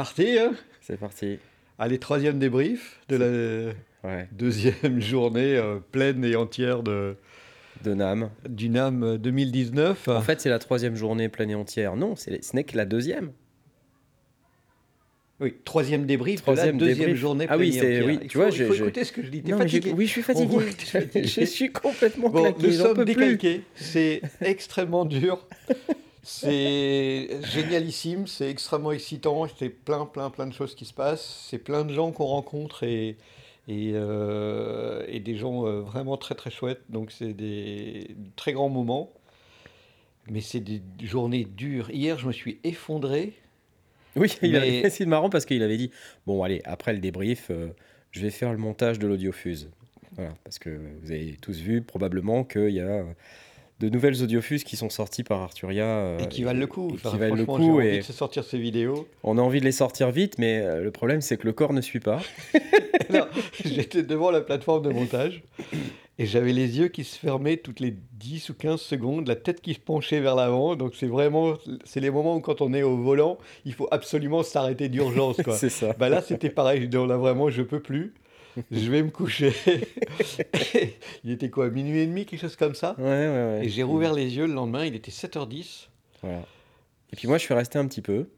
parti. Hein C'est parti. Allez, troisième débrief de la Ouais. deuxième journée euh, pleine et entière de, De NAM. du NAM 2019. En fait, c'est la troisième journée pleine et entière. Non, c'est- ce n'est que la deuxième. oui, troisième débrief Troisième de la deuxième débrief. journée Ah pleine oui, et c'est- entière. oui, Il tu faut, vois, il faut j'ai- j'ai- écouter ce que je dis. Non, fatigué oui, je suis fatigué. voit je suis complètement Bon, claqué. nous sommes décalqués. C'est extrêmement dur. C'est génialissime, c'est extrêmement excitant. C'est plein, plein, plein de choses qui se passent. C'est plein de gens qu'on rencontre et, et, euh, et des gens euh, vraiment très, très chouettes. Donc, c'est des très grands moments. Mais c'est des journées dures. Hier, je me suis effondré. Oui, Mais- c'est marrant parce qu'il avait dit Bon, allez, après le débrief, euh, je vais faire le montage de l'audiofuse. Voilà, parce que vous avez tous vu probablement qu'il y a de nouvelles audiofuses qui sont sorties par Arturia. euh, Et qui valent le coup. Enfin, qui valent le coup. envie de se sortir ces vidéos. on a envie de les sortir vite, mais euh, le problème, c'est que le corps ne suit pas. J'étais devant la plateforme de montage et j'avais les yeux qui se fermaient toutes les 10 ou 15 secondes, la tête qui se penchait vers l'avant. Donc c'est vraiment, c'est les moments où quand on est au volant, il faut absolument s'arrêter d'urgence. c'est ça. Bah là, c'était pareil. Je dis, oh là, vraiment, je peux plus. Je vais me coucher. il était quoi, minuit et demi, quelque chose comme ça Ouais, ouais, ouais. Et j'ai rouvert les yeux le lendemain, il était 7h10. Voilà. Et puis moi, je suis resté un petit peu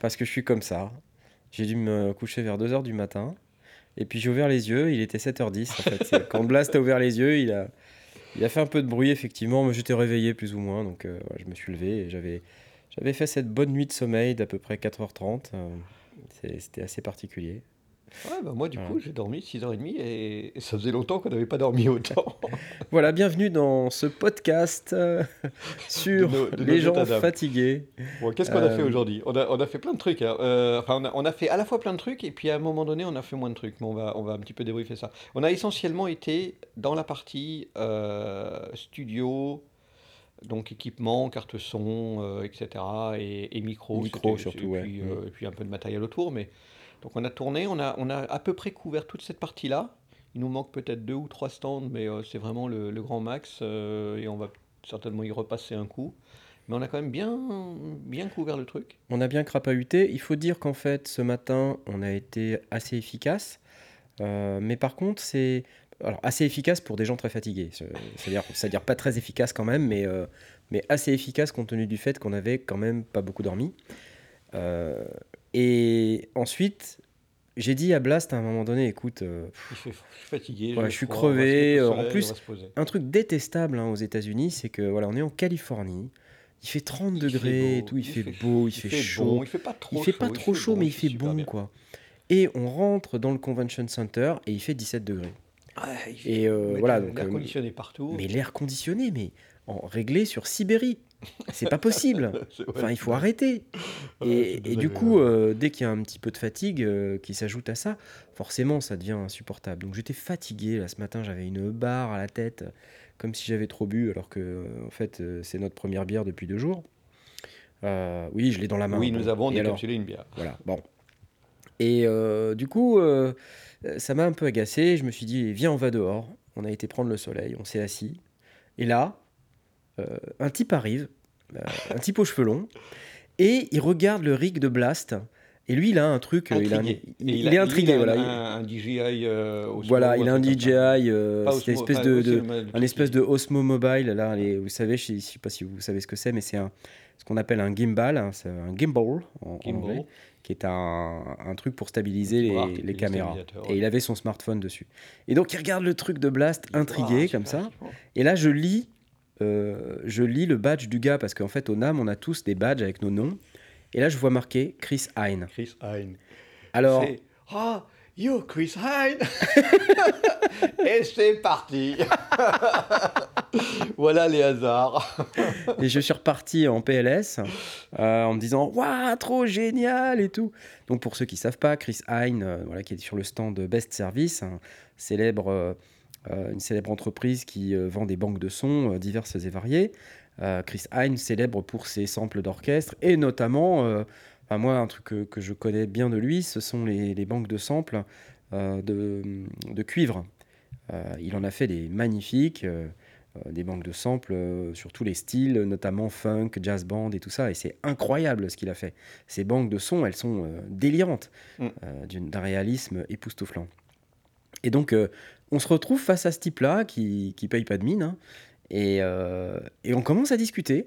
parce que je suis comme ça. J'ai dû me coucher vers 2h du matin. Et puis j'ai ouvert les yeux, il était 7h10 en fait. Quand Blast a ouvert les yeux, il a, il a fait un peu de bruit effectivement, mais j'étais réveillé plus ou moins. Donc euh, je me suis levé et j'avais, j'avais fait cette bonne nuit de sommeil d'à peu près 4h30. euh, C'était assez particulier. Ouais, bah moi, du Ouais. coup, j'ai dormi 6h30 et, et ça faisait longtemps qu'on n'avait pas dormi autant. Voilà, bienvenue dans ce podcast euh, sur De nos- de nos les gens fatigués. Bon, qu'est-ce qu'on a Euh, fait aujourd'hui? On a, on a fait plein de trucs. hein. Euh, enfin, on a, on a fait à la fois plein de trucs et puis à un moment donné, on a fait moins de trucs. Mais on va, on va un petit peu débriefer ça. On a essentiellement été dans la partie euh, studio, donc équipement, carte son, euh, etc. et, et micro. Micro surtout, et puis, Mm. euh, et puis un peu de matériel autour. Mais donc on a tourné, on a, à peu près couvert toute cette partie-là. Il nous manque peut-être deux ou trois stands, mais euh, c'est vraiment le, grand max euh, et on va certainement y repasser un coup. Mais on a quand même bien, bien couvert le truc. On a bien crapahuté. Il faut dire qu'en fait, ce matin, on a été assez efficace. Euh, mais par contre, c'est assez efficace pour des gens très fatigués. C'est- C'est-à-dire, pas très efficace quand même, mais, assez efficace compte tenu du fait qu'on avait quand même pas beaucoup dormi. Et ensuite, j'ai dit à Blast à un moment donné, écoute, euh, je suis fatigué. Je suis crevé, euh, en plus, un truc détestable hein, aux États-Unis, c'est que voilà, on est en Californie, il fait 30 Il fait degrés, et tout, il, fait, beau, il, fait, chaud. bon, il fait pas trop fait chaud. pas trop chaud, bon, mais il fait bon, bien. quoi. Et on rentre dans le convention center et il fait 17 degrés. Et euh, voilà, l'air donc, euh, conditionné partout. Mais l'air conditionné, mais en réglé sur Sibérie. C'est pas possible. Enfin, il faut arrêter. ouais, Et, du coup, euh, dès qu'il y a un petit peu de fatigue euh, qui s'ajoute à ça, forcément, ça devient insupportable. Donc j'étais fatigué. Là, ce matin, j'avais une barre à la tête, comme si j'avais trop bu, alors que, euh, en fait, c'est notre première bière depuis deux jours. Euh, oui, je l'ai dans la main. oui, Bon. nous avons Et alors décapsulé une bière. Voilà, bon. Et du coup, ça m'a un peu agacé. Je me suis dit, viens, on va dehors. On a été prendre le soleil, on s'est assis. Et là, un type arrive, euh, un type aux cheveux longs, et il regarde le rig de Blast. Et lui, il a un truc, euh, il, a un- Intrigué. il- Et il a- est intrigué. il a voilà. Un, un DJI. euh, Osmo, voilà, il a un. DJI, euh, c'est une espèce de, un espèce de Osmo Mobile. Là, les- vous savez, je ne sais pas si vous savez ce que c'est, mais c'est ce qu'on appelle un gimbal, hein, c'est un gimbal en, en Gimbal. anglais, qui est un, un truc pour stabiliser les, caméras. Et ouais. il avait son smartphone dessus. Et donc il regarde le truc de Blast, intrigué Ah, comme ça. Et là, je lis, euh, je lis le badge du gars parce qu'en fait, au NAM, on a tous des badges avec nos noms. Et là, je vois marqué Chris Hine. Chris Hine. Alors, Ah, you, Chris Hine Et c'est parti Voilà les hasards. et je suis reparti en PLS euh, en me disant Waouh, trop génial et tout. Donc, pour ceux qui savent pas, Chris Hine, euh, voilà, qui est sur le stand de Best Service, un célèbre, euh, euh, une célèbre entreprise qui euh, vend des banques de sons euh, diverses et variées. Euh, Chris Hine, célèbre pour ses samples d'orchestre et notamment, euh, enfin, moi, un truc que, que je connais bien de lui, ce sont les, les banques de samples euh, de, de cuivre. Euh, il en a fait des magnifiques. euh, euh, des banques de samples euh, sur tous les styles, notamment funk, jazz band et tout ça. Et c'est incroyable ce qu'il a fait. Ces banques de sons, elles sont euh, délirantes, Mm. euh, d'un réalisme époustouflant. Et donc, euh, on se retrouve face à ce type-là qui, qui paye pas de mine. hein, et, euh, et on commence à discuter.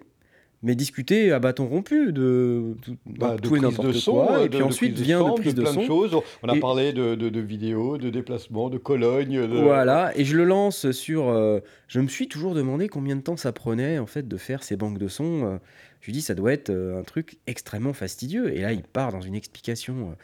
Mais discuter à bâton rompu de, tout- Bah, de tout et n'importe quoi. euh, Et de- puis ensuite vient de prise de, plein son. choses. On a Et- parlé de, de, vidéos, de déplacements, de Cologne. Voilà, et je le lance sur. euh, je me suis toujours demandé combien de temps ça prenait en fait de faire ces banques de sons. euh, je lui dis ça doit être euh, un truc extrêmement fastidieux. Et là, il part dans une explication euh,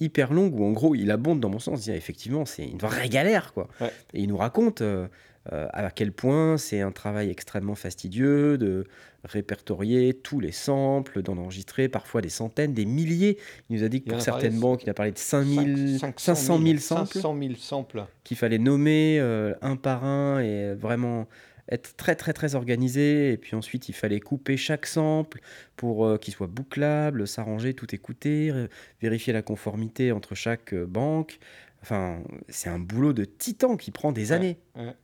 hyper longue où en gros il abonde dans mon sens. Il dit effectivement c'est une vraie galère quoi. Ouais. Et il nous raconte euh, euh, à quel point c'est un travail extrêmement fastidieux de répertorier tous les samples, d'en enregistrer parfois des centaines, des milliers. Il nous a dit que Il pour parlé, certaines banques, il a parlé de 5000, Cinq- 500 000 samples 500 000 samples. qu'il fallait nommer euh, un par un et vraiment être très très très organisé et puis ensuite il fallait couper chaque sample pour euh, qu'il soit bouclable, s'arranger, tout écouter, vérifier la conformité entre chaque euh, banque. Enfin, c'est un boulot de titan qui prend des Ouais, années. ouais.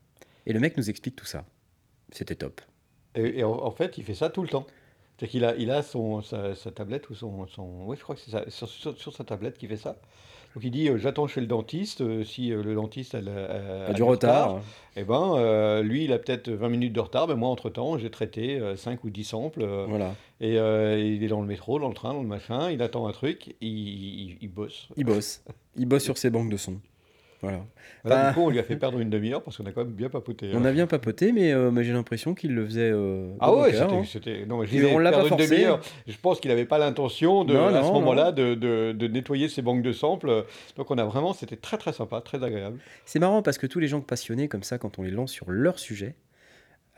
Et le mec nous explique tout ça. C'était top. Et, et en, en fait, il fait ça tout le temps. C'est qu'il a, il a son, sa, sa tablette ou son, son... Oui, je crois que c'est ça, sur, sur- sur sa tablette qu'il fait ça. Donc il dit, euh, j'attends chez le dentiste. euh, si euh, le dentiste a, du retard. eh ben, lui, il a peut-être 20 minutes de retard. Mais moi, entre-temps, j'ai traité 5 ou 10 samples. Voilà. et il est dans le métro, dans le train, dans le machin. Il attend un truc. Il, il, il bosse. Il bosse. Il bosse sur ses banques de sons. Voilà. Là, Bah. du coup, on lui a fait perdre une demi-heure parce qu'on a quand même bien papoté. On hein. a bien papoté, mais, euh, mais j'ai l'impression qu'il le faisait. euh, Ah ouais, c'était, hein. Non, mais je on l'a pas forcé. Je pense qu'il n'avait pas l'intention, de, Non, à ce moment-là, de, de- de nettoyer ses banques de samples. Donc on a vraiment... C'était très très sympa, très agréable. C'est marrant parce que tous les gens passionnés comme ça, quand on les lance sur leur sujet,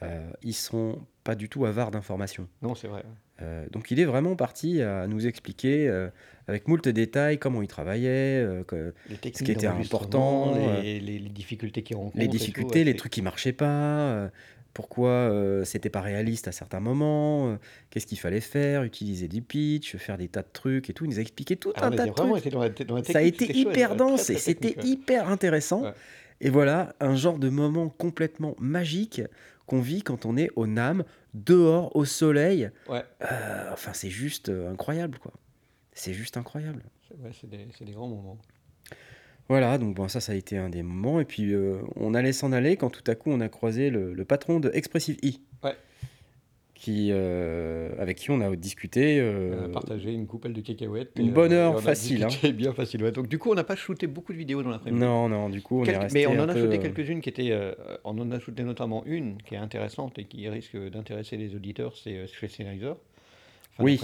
euh, ils sont pas du tout avares d'informations. Non, c'est vrai. Euh, donc il est vraiment parti à nous expliquer euh, avec moult détails comment il travaillait, euh, que- techniques qui était important, les, les- les difficultés qu'il rencontre. les tout, difficultés, ouais, les trucs qui marchaient pas, pourquoi c'était pas réaliste à certains moments, qu'est-ce qu'il fallait faire, utiliser du pitch, faire des tas de trucs et tout. Il nous a expliqué tout Ah, un tas de trucs. été dans la, dans la Ça a été chouette, hyper dense et c'était ouais. hyper intéressant. Ouais. Et voilà, un genre de moment complètement magique qu'on vit quand on est au NAM, dehors, au soleil. Ouais, Euh, enfin, c'est juste euh, incroyable, quoi. C'est juste incroyable. c'est ouais, c'est des, grands moments. Voilà, donc bon, ça, ça a été un des moments. Et puis, euh, on allait s'en aller quand tout à coup, on a croisé le, le patron de Expressive E. Ouais. Qui, euh, avec qui on a discuté. euh, On a partagé une coupelle de cacahuètes. une bonne euh, heure facile, hein. bien facile. ouais. Donc du coup, on n'a pas shooté beaucoup de vidéos dans l'après-midi. non, non, du coup, on est resté mais on en a peu, shooté euh, quelques-unes qui étaient. euh, on en a shooté notamment une qui est intéressante et qui risque d'intéresser les auditeurs, c'est euh, chez Sennheiser. Oui.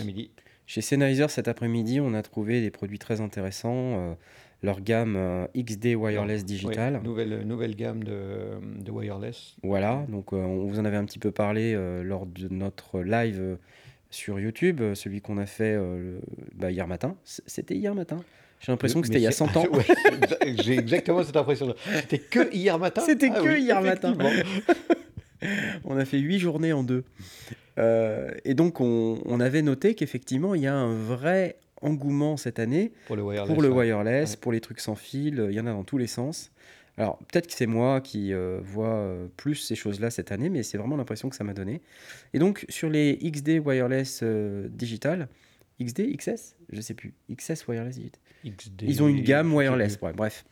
Chez Sennheiser cet après-midi, on a trouvé des produits très intéressants. Leur gamme euh, XD Wireless Oui, Digital. nouvelle, nouvelle gamme de, de wireless. Voilà, donc euh, on vous en avait un petit peu parlé euh, lors de notre live sur YouTube, celui qu'on a fait euh, bah, hier matin. C'était hier matin J'ai l'impression que c'était il y a c'est- 100 ans. Ouais, J'ai exactement cette impression. C'était que hier matin? C'était Ah que oui, hier matin. On a fait huit journées en deux. Euh, et donc on, on avait noté qu'effectivement, il y a un vrai engouement cette année Pour le wireless. pour le ouais. wireless, Ouais. pour les trucs sans fil, il y en a dans tous les sens. Alors peut-être que c'est moi qui euh, vois euh, plus ces choses-là cette année, mais c'est vraiment l'impression que ça m'a donné. Et donc sur les XD Wireless euh, Digital, XD, XS, je sais plus, XS Wireless Digital. XD, Ils ont une gamme wireless. Ouais, bref,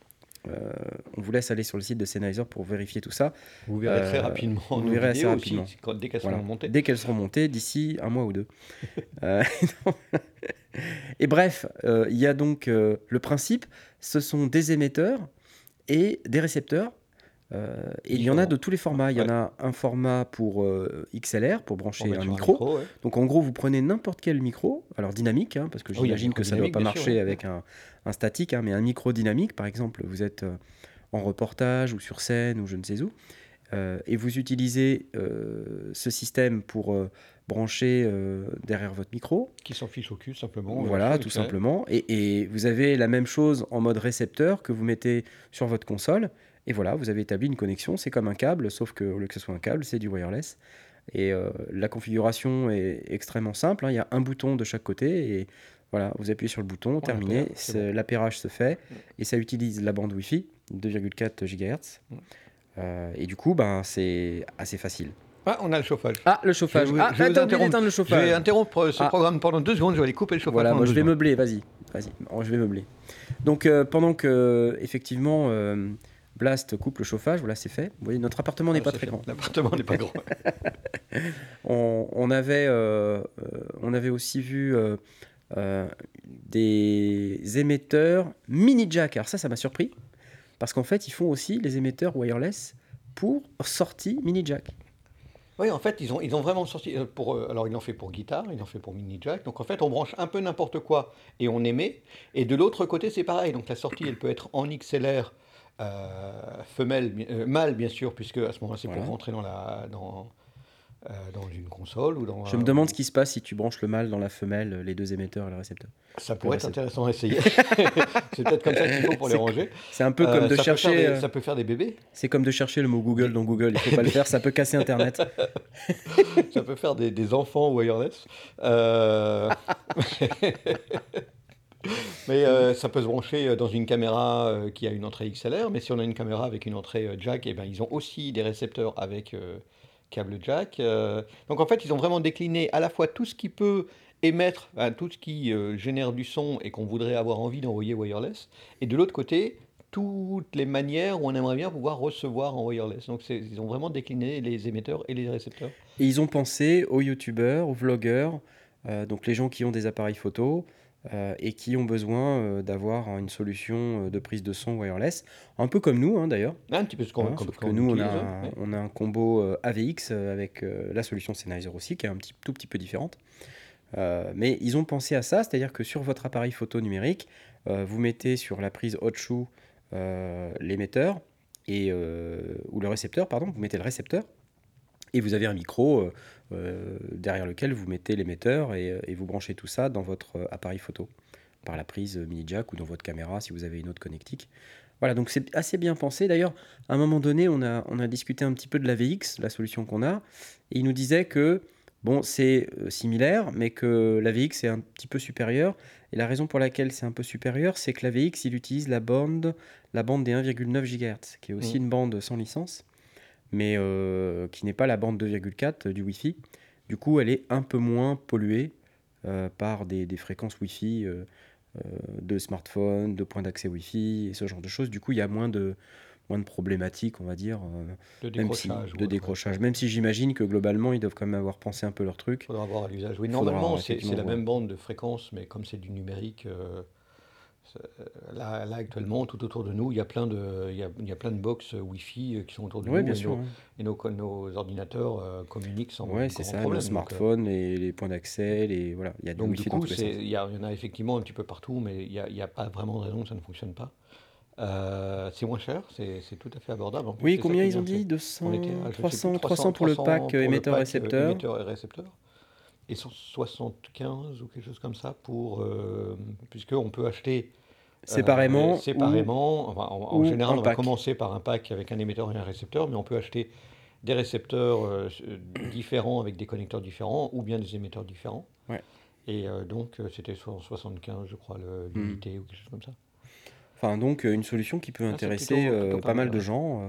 Euh, on vous laisse aller sur le site de Sennheiser pour vérifier tout ça. Vous verrez très Euh, rapidement. vous nos verrez assez rapidement. aussi, quand- dès qu'elles Voilà. seront montées. Dès qu'elles seront montées, d'ici un mois ou deux. Euh, et bref, il y a donc le principe, ce sont des émetteurs et des récepteurs. Euh, et il y en a de tous les formats. Il y en a un format pour euh, XLR, pour brancher un micro. ouais. Donc en gros, vous prenez n'importe quel micro, alors dynamique, hein, parce que Ah j'imagine que ça ne doit pas sûr, marcher ouais. avec un, un statique, hein, mais un micro dynamique, par exemple, vous êtes euh, en reportage ou sur scène ou je ne sais où, et vous utilisez ce système pour brancher derrière votre micro, Qui s'en fiche au cul, simplement. voilà, tout simplement, et, et vous avez la même chose en mode récepteur que vous mettez sur votre console, et voilà, vous avez établi une connexion, c'est comme un câble, sauf que au lieu que ce soit un câble, c'est du wireless. Et euh, la configuration est extrêmement simple. hein. Il y a un bouton de chaque côté et voilà, vous appuyez sur le bouton, terminé. c'est- L'appairage se fait et ça utilise la bande Wi-Fi 2,4 GHz. Euh, et du coup, ben, c'est assez facile. Ah, on a le chauffage. Ah, le chauffage. Je vais- ah, je d'éteindre le Je chauffage. vais interrompre ce Ah. programme pendant deux secondes, je vais aller couper le chauffage. Voilà, moi je vais secondes. meubler, vas-y. Vas-y, je vais meubler. Donc euh, pendant que, effectivement, euh, Blast coupe le chauffage, voilà, c'est fait. Vous voyez, notre appartement n'est Ah, pas très fait. grand. L'appartement n'est pas grand. On, on avait, euh, on avait aussi vu euh, euh, des émetteurs mini jack. Alors ça, ça m'a surpris. Parce qu'en fait, ils font aussi les émetteurs wireless pour sortie mini jack. Oui, en fait, ils ont, ils ont vraiment sorti. Pour, alors, ils l'ont fait pour guitare, ils l'ont fait pour mini jack. Donc, en fait, on branche un peu n'importe quoi et on émet. Et de l'autre côté, c'est pareil. Donc, la sortie, elle peut être en XLR, femelle, bi- euh, mâle, bien sûr, puisque à ce moment-là, c'est Voilà. pour rentrer dans, la, dans, euh, dans une console ou dans. Je me demande ce qui se passe si tu branches le mâle dans la femelle, les deux émetteurs et le récepteur. Ça pourrait être intéressant à essayer. c'est peut-être comme ça qu'il faut pour les ranger. C'est un peu comme Euh, de ça chercher. des- euh, ça peut faire des bébés. C'est comme de chercher le mot Google dans Google. Il faut pas le faire, ça peut casser Internet. ça peut faire des, des enfants wireless. Euh, mais euh, ça peut se brancher dans une caméra euh, qui a une entrée XLR. Mais si on a une caméra avec une entrée euh, jack, eh ben, ils ont aussi des récepteurs avec euh, câble jack. Euh, donc en fait, ils ont vraiment décliné à la fois tout ce qui peut émettre, tout ce qui euh, génère du son et qu'on voudrait avoir envie d'envoyer wireless. Et de l'autre côté, toutes les manières où on aimerait bien pouvoir recevoir en wireless. Donc ils ont vraiment décliné les émetteurs et les récepteurs. Et ils ont pensé aux youtubeurs, aux vlogueurs, euh, donc les gens qui ont des appareils photo euh, et qui ont besoin euh, d'avoir une solution euh, de prise de son wireless, un peu comme nous hein, d'ailleurs. Un petit peu ce qu'on Hein, que nous, on a, un, ouais. on a un combo euh, AVX avec la solution Sennheiser aussi, qui est un petit, tout petit peu différente. Mais ils ont pensé à ça, c'est-à-dire que sur votre appareil photo numérique, vous mettez sur la prise hot shoe l'émetteur et ou le récepteur, pardon, vous mettez le récepteur et vous avez un micro euh, euh, derrière lequel vous mettez l'émetteur et, euh, et vous branchez tout ça dans votre appareil photo par la prise mini jack ou dans votre caméra si vous avez une autre connectique. Voilà, donc c'est assez bien pensé. D'ailleurs, à un moment donné, on a, on a discuté un petit peu de la VX, la solution qu'on a, et il nous disait que bon, c'est similaire, mais que la VX est un petit peu supérieure. Et la raison pour laquelle c'est un peu supérieur, c'est que la VX, il utilise la bande, la bande des 1,9 GHz, qui est aussi Mm. une bande sans licence, mais euh, qui n'est pas la bande 2,4 du Wi-Fi. Du coup, elle est un peu moins polluée euh, par des, des fréquences Wi-Fi euh, euh, de smartphones, de points d'accès Wi-Fi et ce genre de choses. Du coup, il y a moins de, moins de problématiques, on va dire, euh, De même si- décrochage. de décrochage. Même si j'imagine que globalement, ils doivent quand même avoir pensé un peu leur truc. Il faudra voir à l'usage. Oui, normalement, c'est la même bande de fréquence, mais comme c'est du numérique, euh, là, là, actuellement, tout autour de nous, il y a plein de, il y a, il y a plein de box euh, Wi-Fi euh, qui sont autour de Oui, nous. bien et sûr. nos, et nos, nos ordinateurs euh, communiquent sans Ouais, c'est ça, problème. donc, euh, smartphones, les, les points d'accès, les voilà, il y a du Donc, Wi-Fi du coup, les il y, y en a effectivement un petit peu partout, mais il n'y a, a pas vraiment de raison que ça ne fonctionne pas. Euh, c'est moins cher, c'est tout à fait abordable. En Oui, combien ils ont dit 200, On était à, je sais plus, 300, 300 pour le 300 pack euh, émetteur-récepteur. euh, émetteur et récepteur. Et 175 ou quelque chose comme ça pour. Euh, Puisqu'on peut acheter. Euh, séparément. ou- séparément. Enfin, en, en ou général, on va commencer par un pack avec un émetteur et un récepteur, mais on peut acheter des récepteurs euh, euh, différents avec des connecteurs différents ou bien des émetteurs différents. Ouais. Et euh, donc, euh, c'était 175, je crois, le- Hmm. l'unité ou quelque chose comme ça. Enfin, donc, euh, une solution qui peut Ah, intéresser plutôt- euh, plutôt pas pas mal mal, de gens euh,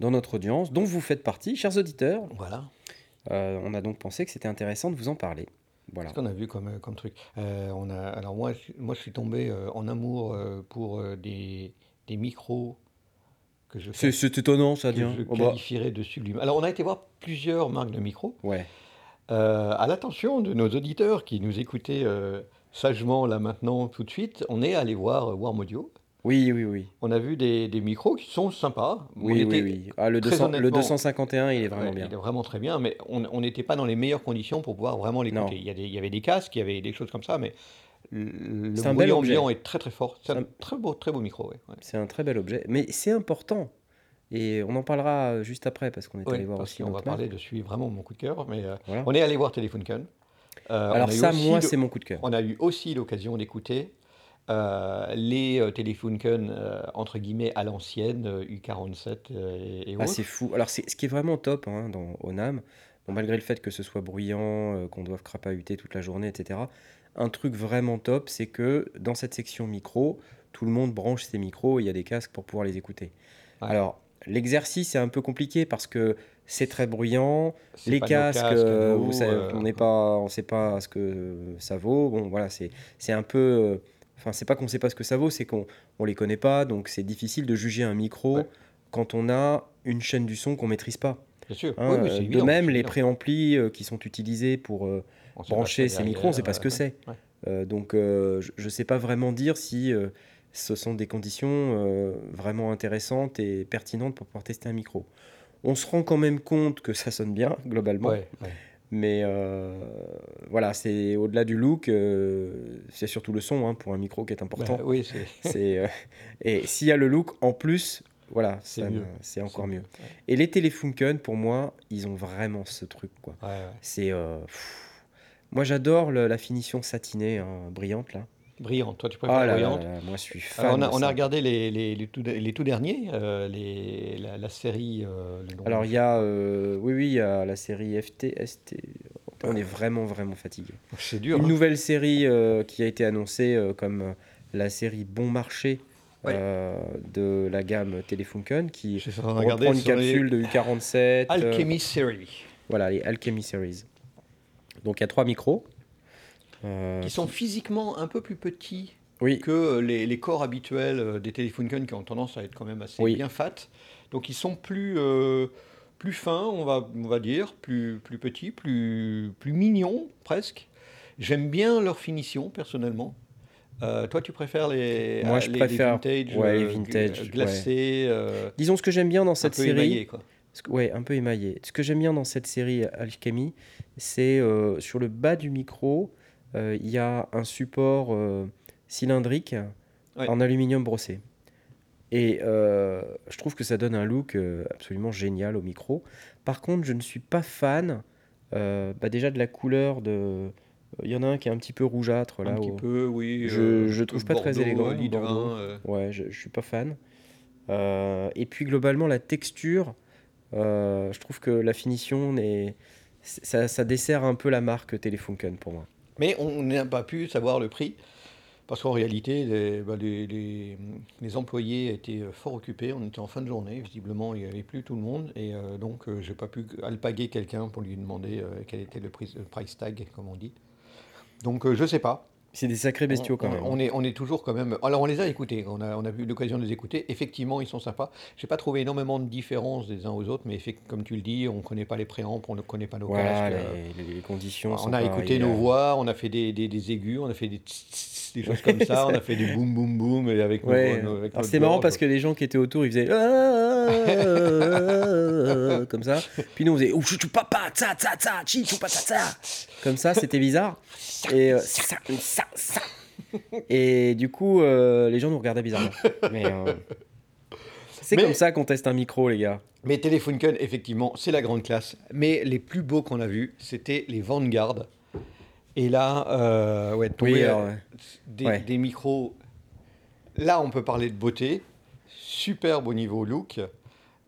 dans notre audience, dont vous faites partie, chers auditeurs. Voilà. Euh, on a donc pensé que c'était intéressant de vous en parler. Voilà. Qu'est-ce qu'on a vu comme, comme truc Euh, on a, Alors moi, je, moi, je suis tombé euh, en amour euh, pour des, des micros que je, C'est étonnant, ça, que je Oh, bah, qualifierais de sublime. Alors on a été voir plusieurs marques de micros. Ouais. À l'attention de nos auditeurs qui nous écoutaient sagement là maintenant tout de suite, on est allé voir Warm Audio. Oui, oui, oui. On a vu des, des micros qui sont sympas. On Oui, oui, oui. Ah, le, très 200 le honnêtement- 251, il est vraiment Ouais, bien. Il est vraiment très bien, mais on on n'était pas dans les meilleures conditions pour pouvoir vraiment l'écouter. Il y, a des- il y avait des casques, il y avait des choses comme ça, mais le, bruit bel objet. ambiant est très très fort. C'est un un- très beau, très beau micro. ouais, ouais. C'est un très bel objet. Mais c'est important. Et on en parlera juste après, parce qu'on est allé voir aussi qu'on va parler de celui vraiment mon coup de cœur. Mais euh, Voilà. on est allé voir Telefunken. Euh, on Alors ça, moi, c'est mon coup de cœur. On a eu aussi l'occasion d'écouter euh, les euh, Telefunken euh, entre guillemets à l'ancienne, euh, U47 euh, et, et Ah, autres. c'est fou. Alors, c'est ce qui est vraiment top hein, dans Onam, bon, malgré le fait que ce soit bruyant, qu'on doive crapahuter toute la journée, etc. Un truc vraiment top, c'est que dans cette section micro, tout le monde branche ses micros et il y a des casques pour pouvoir les écouter. Ouais. Alors, l'exercice est un peu compliqué parce que c'est très bruyant. C'est Les casques, casques, euh, nous, vous savez, euh, on n'est pas, on sait pas ce que ça vaut. Bon, voilà, c'est, c'est un peu, enfin, c'est pas qu'on sait pas ce que ça vaut, c'est qu'on, on les connaît pas, donc c'est difficile de juger un micro Ouais. quand on a une chaîne du son qu'on maîtrise pas. Bien sûr. hein. Oui, Euh, de même, les préamplis euh, qui sont utilisés pour euh, brancher ce ces micros, on sait pas ce que c'est. ouais. Donc, je ne sais pas vraiment dire si ce sont des conditions vraiment intéressantes et pertinentes pour pouvoir tester un micro. On se rend quand même compte que ça sonne bien, globalement. Ouais. Mais euh, voilà, c'est au-delà du look, euh, c'est surtout le son hein, pour un micro qui est important. Bah, oui, c'est euh, et s'il y a le look en plus, voilà, C'est mieux. encore mieux. Et les Telefunken, pour moi, ils ont vraiment ce truc. quoi. Ouais, ouais. C'est, pff. moi, j'adore la finition satinée, hein, brillante là. Brillante. Toi, tu Ah préfères là là brillante là, moi, je suis fan. Alors, on, a, on regardé les, les, les tout, les tout derniers, euh, les, la, la série. euh, le Alors, il y a, euh, oui, oui, il y a la série FT, ST. On est vraiment, vraiment fatigué. c'est dur. Une hein. nouvelle série qui a été annoncée comme la série Bon Marché Ouais. de la gamme Telefunken qui reprend une capsule de U47. euh, Alchemy Series, voilà, les Alchemy Series. Donc il y a trois micros. Euh, qui sont physiquement un peu plus petits oui, que les, les corps habituels euh, des Telefunken qui ont tendance à être quand même assez Oui. bien fat. Donc ils sont plus, euh, plus fins, on va, on va dire, plus, plus petits, plus, plus mignons presque. J'aime bien leur finition personnellement. Euh, toi, tu préfères les, Moi, je les, préfère, vintage, ouais, les vintage, gla- glacés, euh, disons ce que j'aime bien dans cette série. émaillés, quoi. Que- ouais, un peu émaillé. Ce que j'aime bien dans cette série Alchemy, c'est sur le bas du micro, euh, il y a un support euh, cylindrique Ouais. en aluminium brossé. Et euh, je trouve que ça donne un look absolument génial au micro. Par contre, je ne suis pas fan bah déjà de la couleur de. Il y en a un qui est un petit peu rougeâtre là. Un petit peu, oui. Je- je trouve pas très élégant, Bordeaux. vin, euh, Ouais, je, je suis pas fan. Euh, et puis globalement, la texture, euh, je trouve que la finition, ça, ça dessert un peu la marque Telefunken pour moi. Mais on n'a pas pu savoir le prix, parce qu'en réalité, les, bah, employés étaient euh, fort occupés, on était en fin de journée, visiblement il n'y avait plus tout le monde, et euh, donc euh, j'ai pas pu alpaguer quelqu'un pour lui demander euh, quel était le, prix- le price tag, comme on dit. Donc je sais pas. C'est des sacrés bestiaux on, quand même. hein. On est, on est toujours quand même. Alors on les a écoutés, on a, on a eu l'occasion de les écouter. Effectivement, ils sont sympas. J'ai pas trouvé énormément de différences des uns aux autres, mais comme tu le dis, on connaît pas les préampes, on ne connaît pas nos casques. euh, les, les conditions. sont on a écouté nos voix, on a fait des, des, des aigus, on a fait des, tss, tss, des choses comme ça, on a fait du boum boum boum et avec Ouais. c'est marrant parce que les gens qui étaient autour, ils faisaient Ah, comme ça. Puis nous, on faisait papa, tsa tsa tsa, pata tsa. Comme ça, c'était bizarre. Et, euh, ça, ça, ça. Et du coup, euh, les gens nous regardaient bizarrement. Mais euh, c'est comme ça qu'on teste un micro, les gars. Mais Telefunken, effectivement, c'est la grande classe. Mais les plus beaux qu'on a vus, c'était les Vanguard. Et là, euh, ouais, tomber Oui, à- alors, ouais. des, ouais. des micros. Là, on peut parler de beauté, superbe au niveau look.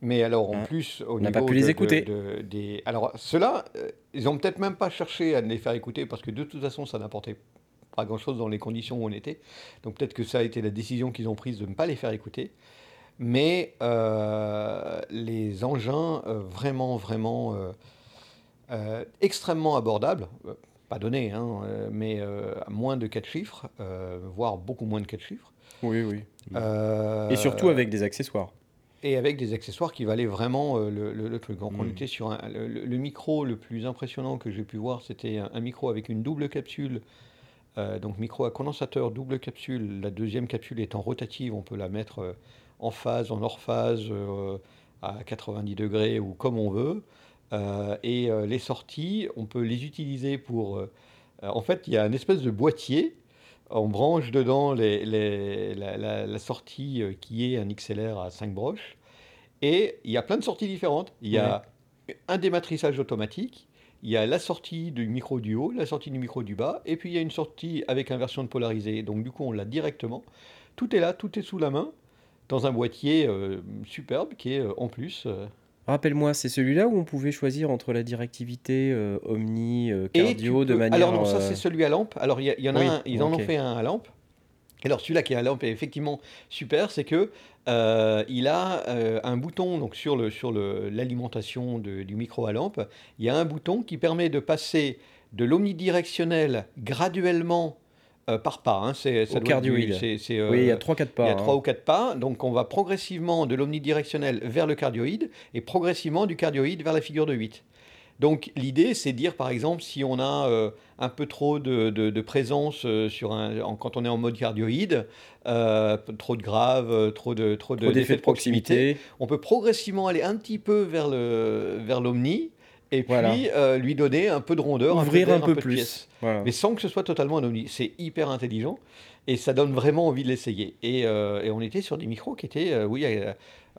Mais alors, en Hein. plus, au n'a niveau pas pu les de- écouter. de- des... Alors, ceux-là, euh, ils ont peut-être même pas cherché à les faire écouter parce que de toute façon, ça n'apportait pas grand-chose dans les conditions où on était. Donc, peut-être que ça a été la décision qu'ils ont prise de ne pas les faire écouter. Mais euh, les engins, euh, vraiment, vraiment euh, euh, extrêmement abordables, euh, pas donnés, hein, euh, mais euh, à moins de 4 chiffres, euh, voire beaucoup moins de 4 chiffres. Oui, oui. Euh, Et surtout avec des accessoires. et avec des accessoires qui valaient vraiment euh, le, le- le truc. Donc on Mm. était sur un- le, micro le plus impressionnant que j'ai pu voir, c'était un, un micro avec une double capsule. euh, donc micro à condensateur, double capsule. La deuxième capsule étant rotative, on peut la mettre euh, en phase, en hors phase, euh, à 90 degrés ou comme on veut. Euh, et euh, les sorties, on peut les utiliser pour... euh, en fait, il y a une espèce de boîtier. On branche dedans les- les- la, la- la sortie qui est un XLR à 5 broches. Et il y a plein de sorties différentes. Il y a un dématrissage automatique, il y a la sortie du micro du haut, la sortie du micro du bas, et puis il y a une sortie avec inversion de polarisée. Donc du coup, on l'a directement. Tout est là, tout est sous la main, dans un boîtier euh, superbe qui est euh, en plus. euh, Rappelle-moi, c'est celui-là où on pouvait choisir entre la directivité euh, Omni, euh, cardio de manière. Alors non, ça euh, c'est celui à lampe. Alors il y, en a Oui, un, ils en ont fait un à lampe. Alors celui-là qui est à lampe est effectivement super, c'est que euh, il a euh, un bouton donc sur le sur le- l'alimentation du micro à lampe. Il y a un bouton qui permet de passer de l'omnidirectionnel graduellement euh, par pas. hein, c'est, ça Au cardioïde. du- c'est- oui, il y a euh, 3-4 il pas. y a hein. ou quatre pas, donc on va progressivement de l'omnidirectionnel vers le cardioïde et progressivement du cardioïde vers la figure de 8. Donc l'idée, c'est de dire par exemple si on a euh, un peu trop de, de- de présence euh, sur un, en- quand on est en mode cardioïde, euh, trop de graves, euh, trop de trop de- d'effets de proximité. on peut progressivement aller un petit peu vers le vers l'omni et puis Voilà. euh, lui donner un peu de rondeur, Ouvrir un peu plus. pièce Voilà. mais sans que ce soit totalement omni. C'est hyper intelligent et ça donne vraiment envie de l'essayer. Et, euh, et on était sur des micros qui étaient, euh, oui,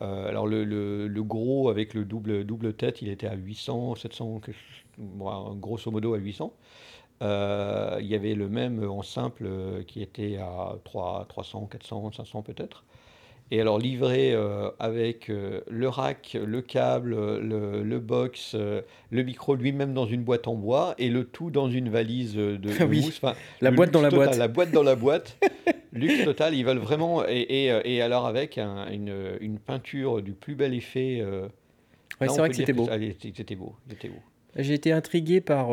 alors le, le- le gros avec le double, double tête, il était à 800, 700, que- bon, grosso modo à 800. Euh, il y avait le même en simple qui était à 3, 300, 400, 500 peut-être. Et alors livré euh, avec euh, le rack, le câble, le, le box, euh, le micro lui-même dans une boîte en bois et le tout dans une valise de, de oui. mousse. Enfin, La boîte dans la total, boîte. La boîte dans la boîte. luxe total, ils veulent vraiment. Et, et, et alors avec un- une, une peinture du plus bel effet. Ouais, c'est vrai que c'était beau. C'était beau. Beau. J'ai été intrigué par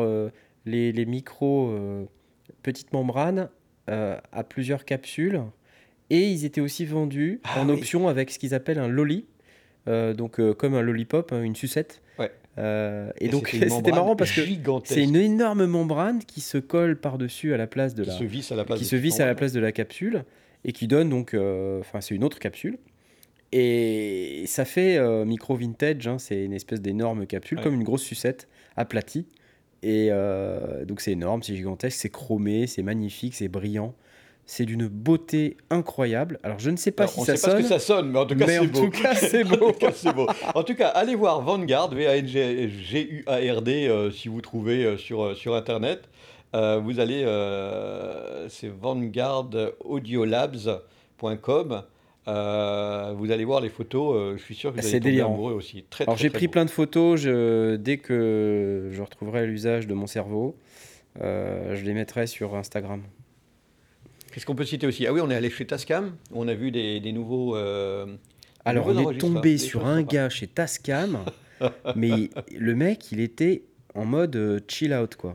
les, les micros petites membranes à plusieurs capsules. Et ils étaient aussi vendus Ah en oui. option avec ce qu'ils appellent un lolly. Euh, donc euh, comme un lollipop, hein, une sucette. Ouais. Euh, et, Et donc c'était marrant parce que c'est une énorme membrane qui se colle par-dessus à la place de qui la, se visse à la place. qui se visse à la place de la capsule et qui donne donc, enfin c'est une autre capsule. Et ça fait micro vintage, hein, c'est une espèce d'énorme capsule, Ouais. comme une grosse sucette aplatie. Et donc c'est énorme, c'est gigantesque, c'est chromé, c'est magnifique, c'est brillant. C'est d'une beauté incroyable. Alors je ne sais pas Alors, si on ça sait pas ce sonne, que ça sonne, mais en tout cas, c'est beau. cas En beau. tout cas, c'est beau. En tout cas, allez voir Vanguard, V-A-N-G-U-A-R-D, euh, si vous trouvez euh, sur, euh, sur Internet. Vous allez, c'est vanguardaudiolabs.com. Euh, vous allez voir les photos, euh, je suis sûr que vous allez tomber amoureux aussi. Très, Alors j'ai pris beau. plein de photos, je- dès que je retrouverai l'usage de mon cerveau, euh, je les mettrai sur Instagram. Qu'est-ce qu'on peut citer aussi? Ah oui, on est allé chez Tascam, on a vu des, des nouveaux. euh, des Alors, nouveaux on est tombé sur un gars chez Tascam, mais le mec, il était en mode euh, chill out, quoi.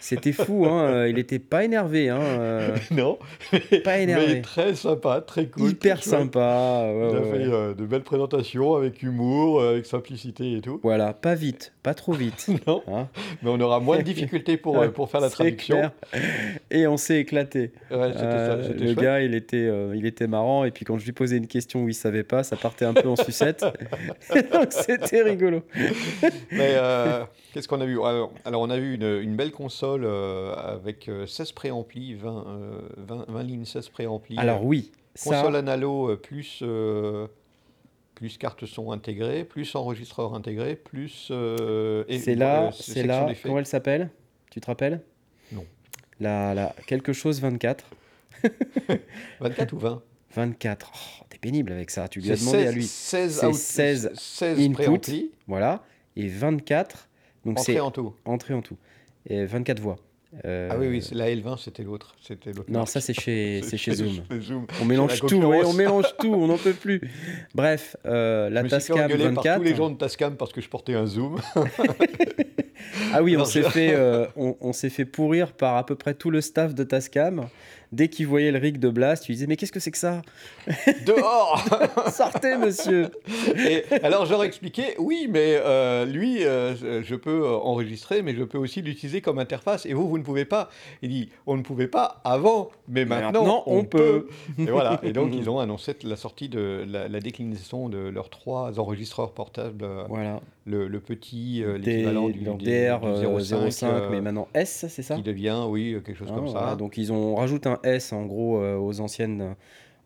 C'était fou, hein. euh, Il était pas énervé, hein. euh, non, Pas énervé. mais très sympa, très cool. hyper sympa. ouais, Il a ouais, fait ouais. euh, de belles présentations avec humour, avec simplicité et tout. Voilà, pas vite, pas trop vite. Non, hein. mais on aura moins de difficultés pour, euh, pour faire la traduction. clair. Et on s'est éclaté. Ça, Euh, le chouette. gars, il était, il était marrant. Et puis quand je lui posais une question où il savait pas, ça partait un peu en sucette. Donc c'était rigolo. Mais qu'est-ce qu'on a vu? Alors, alors, on a vu une, une belle console euh, avec euh, 16 préamplis, 20, euh, 20, 20 lignes 16 préamplis. Alors oui, ça, console analo euh, plus, euh, plus carte son intégrée, plus enregistreur intégré, plus. euh, et- c'est là, euh, c'est là. Comment elle s'appelle? Tu te rappelles? Non. La, la quelque chose 24. 24 ou 20 24. Oh, T'es pénible avec ça. Tu lui as demandé à 16 lui. 16, C'est out- 16 16 input. préamplis, Voilà. Et 24. Donc entrée en tout. entrée en tout. Et 24 voix. Euh, Ah oui, oui, la L20, c'était l'autre. C'était Non, ça c'est chez, c'est chez Zoom. chez Zoom. On mélange la tout, ouais, on mélange tout, on n'en peut plus. Bref, euh, la Tascam engueuler par 24. tous les gens de Tascam parce que je portais un Zoom. Ah oui, on s'est fait, euh, on, on s'est fait pourrir par à peu près tout le staff de Tascam. Dès qu'ils voyaient le rig de Blast, ils disaient mais qu'est-ce que c'est que ça? Dehors Sortez monsieur Et alors j'aurais expliqué, oui, mais euh, lui, euh, je peux euh, enregistrer, mais je peux aussi l'utiliser comme interface. Et vous, vous ne pouvez pas. Il dit, on ne pouvait pas avant, mais maintenant, maintenant, on, on peut. peut. Et voilà. Et donc ils ont annoncé la sortie de la, la déclinaison de leurs trois enregistreurs portables. Voilà, Le, le petit, euh, l'équivalent du, du- DR du euh, 05, 05, euh, mais maintenant S, c'est ça? qui devient, oui, quelque chose Ah, comme voilà, ça. Donc ils ont on rajoute un S en gros euh, aux anciennes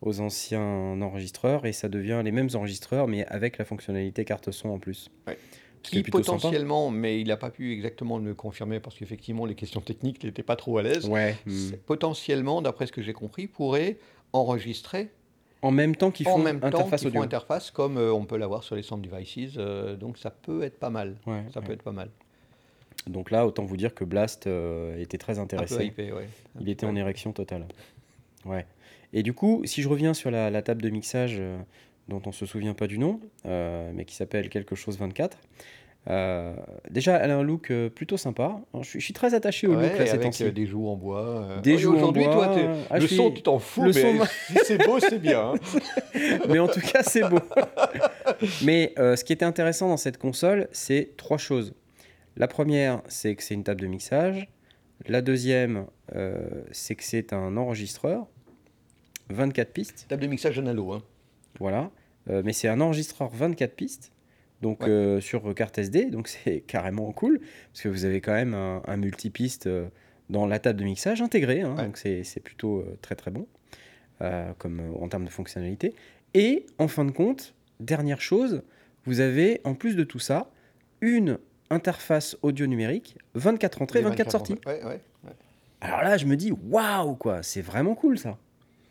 aux anciens enregistreurs et ça devient les mêmes enregistreurs mais avec la fonctionnalité carte son en plus. Ouais. Qui sympa. potentiellement, mais il n'a pas pu exactement me confirmer parce qu'effectivement les questions techniques n'étaient pas trop à l'aise. Ouais. hmm. potentiellement, d'après ce que j'ai compris, pourrait enregistrer En même temps qu'ils font même temps interface qu'ils font audio. interface comme euh, on peut l'avoir sur les Sound Devices. euh, donc ça peut être pas mal. Ouais, Ça peut être pas mal. Donc là, autant vous dire que Blast euh, était très intéressé. ouais. Il était en érection totale. Ouais. Et du coup, si je reviens sur la, la table de mixage, euh, dont on se souvient pas du nom, euh, mais qui s'appelle quelque chose 24. Euh, déjà, elle a un look plutôt sympa. Alors, je, suis, je suis très attaché au Ouais, look là, ces avec euh, des joues en bois. euh. Des Oui, joues en Aujourd'hui, bois, toi, ah, le suis- son, tu t'en fous, le mais son, si c'est beau, c'est bien. hein. mais en tout cas, c'est beau. mais ce qui était intéressant dans cette console, c'est trois choses. La première, c'est que c'est une table de mixage. La deuxième, euh, c'est que c'est un enregistreur, 24 pistes. Table de mixage analo. Hein. Voilà. Euh, mais c'est un enregistreur 24 pistes, donc Ouais. euh, sur carte SD, donc c'est carrément cool, parce que vous avez quand même un, un multipiste dans la table de mixage intégré, hein, Ouais. donc c'est plutôt très très bon comme, en termes de fonctionnalité. Et en fin de compte, dernière chose, vous avez en plus de tout ça une interface audio numérique, 24 entrées, Les 24 sorties. Ouais, ouais, ouais. Alors là, je me dis, waouh, quoi, c'est vraiment cool ça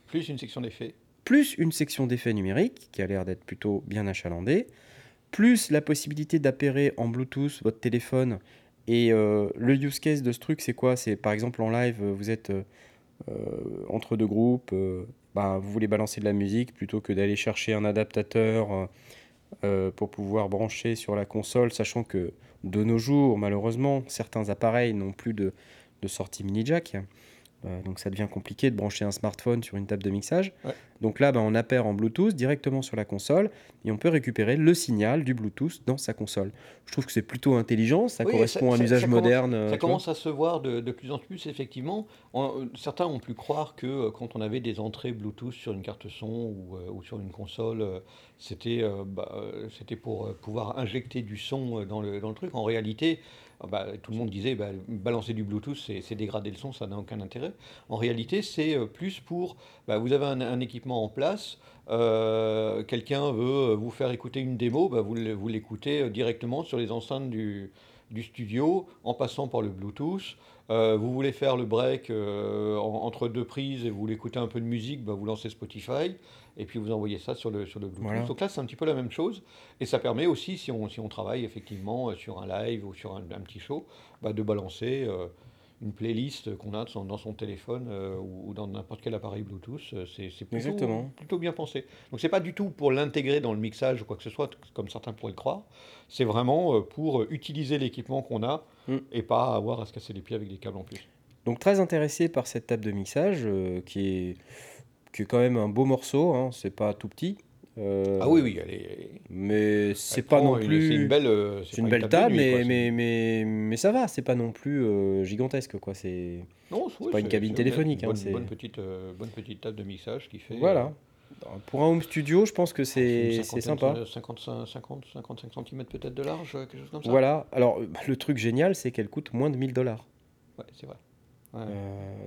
Plus une section d'effets. plus une section d'effets numériques qui a l'air d'être plutôt bien achalandée, plus la possibilité d'appairer en Bluetooth votre téléphone. Et euh, le use case de ce truc, c'est quoi? C'est par exemple en live, vous êtes euh, euh, entre deux groupes, euh, bah, vous voulez balancer de la musique plutôt que d'aller chercher un adaptateur euh, pour pouvoir brancher sur la console, sachant que de nos jours, malheureusement, certains appareils n'ont plus de, de sortie mini jack. Euh, donc ça devient compliqué de brancher un smartphone sur une table de mixage. Donc là, bah, on appaire en Bluetooth directement sur la console et on peut récupérer le signal du Bluetooth dans sa console. Je trouve que c'est plutôt intelligent, ça Oui, correspond ça- à un usage ça commence- moderne. euh, Ça vois. commence à se voir de, de plus en plus, effectivement. En- euh, certains ont pu croire que euh, quand on avait des entrées Bluetooth sur une carte son ou, euh, ou sur une console, euh, c'était euh, bah, euh, c'était pour euh, pouvoir injecter du son euh, dans le, dans le truc. En réalité, euh, bah, tout le monde disait bah, balancer du Bluetooth, c'est c'est dégrader le son, ça n'a aucun intérêt. En réalité, c'est euh, plus pour vous avez un, un équipement en place. euh, Quelqu'un veut vous faire écouter une démo, bah, vous l'écoutez euh, directement sur les enceintes du, du studio en passant par le Bluetooth. Euh, vous voulez faire le break euh, en- entre deux prises et vous voulez écouter un peu de musique, bah, vous lancez Spotify et puis vous envoyez ça sur le, sur le Bluetooth. Voilà. Donc là, c'est un petit peu la même chose. Et ça permet aussi, si on, si on travaille effectivement sur un live ou sur un, un petit show, bah, de balancer une playlist qu'on a dans son, dans son téléphone euh, ou, ou dans n'importe quel appareil Bluetooth. Euh, C'est plutôt, bien pensé. Donc c'est pas du tout pour l'intégrer dans le mixage ou quoi que ce soit, comme certains pourraient le croire. C'est vraiment euh, pour utiliser l'équipement qu'on a Mm. et pas avoir à se casser les pieds avec des câbles en plus. Donc très intéressé par cette table de mixage euh, qui, est, qui est quand même un beau morceau, hein, c'est pas tout petit. Euh, Ah oui, oui, elle est. Mais c'est pas non plus. C'est une belle. euh, C'est pas une belle table mais, mais, mais, mais ça va, c'est pas non plus euh, gigantesque. quoi. C'est oui, pas une cabine téléphonique, Une hein, bonne, c'est- bonne petite, euh, bonne petite table de mixage qui fait. Voilà. Pour un home studio, je pense que euh, c'est sympa. euh, 55, 50, 55 cm peut-être de large, quelque chose comme ça. Voilà. Alors, euh, le truc génial, c'est qu'elle coûte moins de 1000 dollars. Ouais, c'est vrai. Ouais.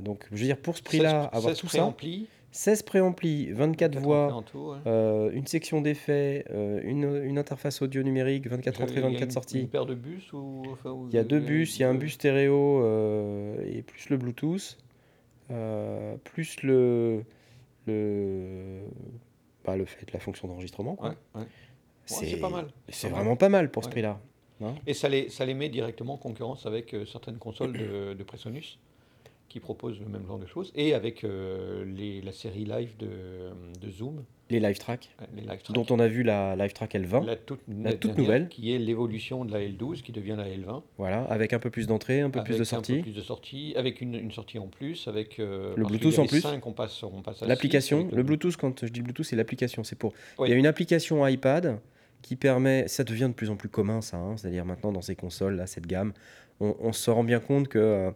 donc, je veux dire, pour ce prix-là, 16 avoir 16 tout ça, préamplis, 16 préamplis, 24 quatre voix, entrées en tout, ouais. euh, une section d'effets, euh, une, une interface audio numérique, 24 Il y a- entrées, il y a 24 une- sorties. Une paire de bus ou. enfin, ou- Il y a deux bus, il y a un bus stéréo euh, et plus le Bluetooth, plus le, le, bah, le fait, la fonction d'enregistrement. quoi. Ouais, ouais. c'est pas mal. C'est pas vraiment pas mal pour ce prix-là. hein. Et ça les, ça les met directement en concurrence avec certaines consoles de, de Presonus qui proposent le même genre de choses et avec euh, les, la série live de, de Zoom, Les live tracks, euh, les live tracks. dont on a vu la live track L20, la toute, la toute dernière, nouvelle. qui est l'évolution de la L12 qui devient la L20 voilà, avec un peu plus d'entrée, un peu plus de un sorties. peu plus de sorties, avec une, une sortie en plus, avec euh, Le Bluetooth en plus. cinq, on passe, on passe à six, L'application, le Bluetooth, quand je dis Bluetooth, c'est l'application. C'est pour. Oui. Il y a une application iPad qui permet. Ça devient de plus en plus commun, ça. hein, C'est-à-dire maintenant dans ces consoles, là, cette gamme, on, on se rend bien compte que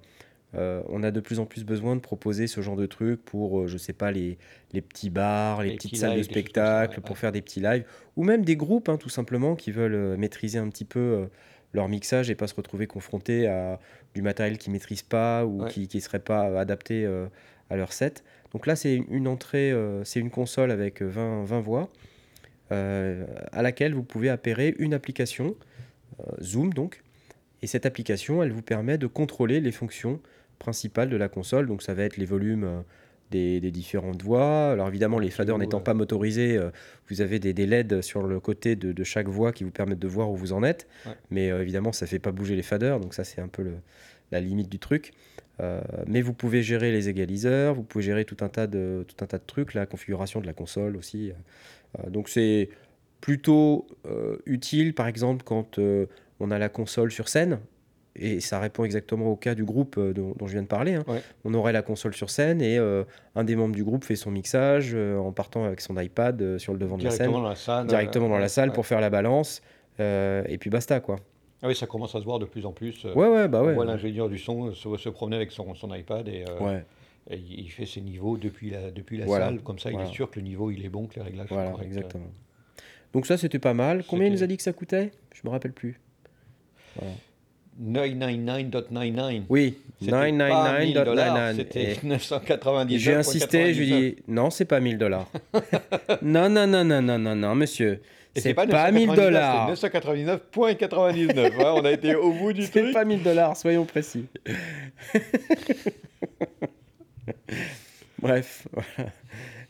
euh, on a de plus en plus besoin de proposer ce genre de trucs pour, euh, je sais pas, les, les petits bars, les, Les petites salles de lives, ça, spectacle, ouais, pour faire des petits lives, ou même des groupes, hein, tout simplement, qui veulent euh, maîtriser un petit peu euh, leur mixage et pas se retrouver confrontés à du matériel qu'ils maîtrisent pas ou Ouais. qui ne serait pas adapté à leur set. Donc là, c'est une entrée, c'est une console avec 20, 20 voix euh, à laquelle vous pouvez appairer une application, euh, Zoom donc. Et cette application, elle vous permet de contrôler les fonctions principales de la console. Donc ça va être les volumes euh, des, des différentes voix. Alors évidemment, les faders n'étant pas motorisés, euh, vous avez des, des LED sur le côté de, de chaque voix qui vous permettent de voir où vous en êtes. Ouais. Mais euh, évidemment, ça fait pas bouger les faders. Donc ça, c'est un peu le, la limite du truc. Euh, mais vous pouvez gérer les égaliseurs, vous pouvez gérer tout un tas de, tout un tas de trucs, la configuration de la console aussi. Euh, donc c'est plutôt euh, utile, par exemple, quand on a la console sur scène. Et ça répond exactement au cas du groupe dont, je viens de parler. hein. Ouais. On aurait la console sur scène et un des membres du groupe fait son mixage en partant avec son iPad sur le devant de la scène, Directement dans la salle. directement dans la salle ouais. pour faire la balance. et puis basta quoi. Ah oui, ça commence à se voir de plus en plus. euh, Ouais, ouais, bah On ouais. voit l'ingénieur du son se, se promener avec son, son iPad et, euh, Ouais, et il fait ses niveaux depuis la, depuis la Voilà. salle. Comme ça, il Voilà. est sûr que le niveau il est bon, que les réglages sont voilà, corrects. exactement. Donc ça, c'était pas mal. Combien il nous a dit que ça coûtait? Je me rappelle plus. 999.99. Oui, C'était pas 1000 dollars, 999.99. C'était Et 999. J'ai insisté, je lui ai dit non, c'est pas 1000 dollars. non, non, non, non, non, non, non, monsieur. C'est pas 1000 999, dollars. C'est 999.99. Ouais, on a été au bout du C'est truc. pas 1000 dollars, soyons précis. Bref, voilà.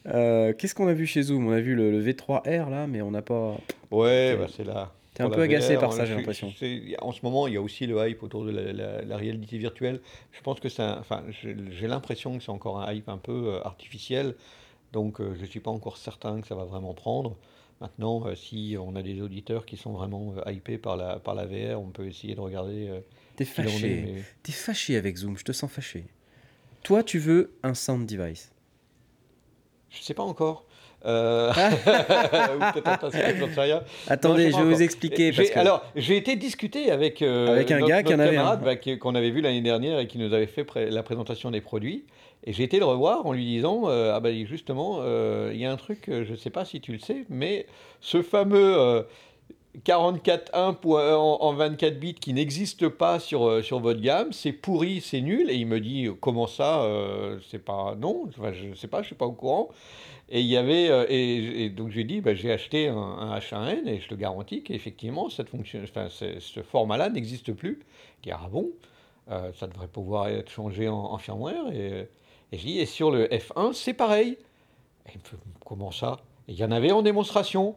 Euh, Qu'est-ce qu'on a vu chez Zoom? On a vu le, le V3R là, mais on n'a pas. Ouais, bah, c'est là. T'es un peu agacé VR, par ça, j'ai l'impression. En ce moment, il y a aussi le hype autour de la, la- la réalité virtuelle. Je pense que c'est un- enfin, j'ai l'impression que c'est encore un hype un peu euh, artificiel. Donc, euh, je ne suis pas encore certain que ça va vraiment prendre. Maintenant, euh, si on a des auditeurs qui sont vraiment hypés par la, par la VR, on peut essayer de regarder T'es fâché. mais- T'es fâché avec Zoom, je te sens fâché. Toi, tu veux un sound device. Je ne sais pas encore. Euh, rien. Attendez, je vais vous expliquer. J'ai- Parce que... Alors, j'ai été discuter avec, euh, Avec un notre, gars qui notre camarade, bah, qui- qu'on avait vu l'année dernière et qui nous avait fait pré- la présentation des produits. Et j'ai été le revoir en lui disant euh, Ah, bah justement, euh, il y a un truc, je ne sais pas si tu le sais, mais ce fameux. Euh, 44.1 pour- euh, en, en 24 bits qui n'existe pas sur, euh, sur votre gamme, c'est pourri, c'est nul. Et il me dit comment ça, euh, c'est pas non, Enfin, je sais pas, je suis pas au courant. Et il y avait euh, et, donc j'ai dit bah, j'ai acheté un, un H1N et je te garantis qu'effectivement cette fonction, enfin, ce format-là n'existe plus. Il dit ah bon, Euh, ça devrait pouvoir être changé en, firmware et, et j'ai dit et sur le F1 c'est pareil. Et il me fait, comment ça? Il y en avait en démonstration.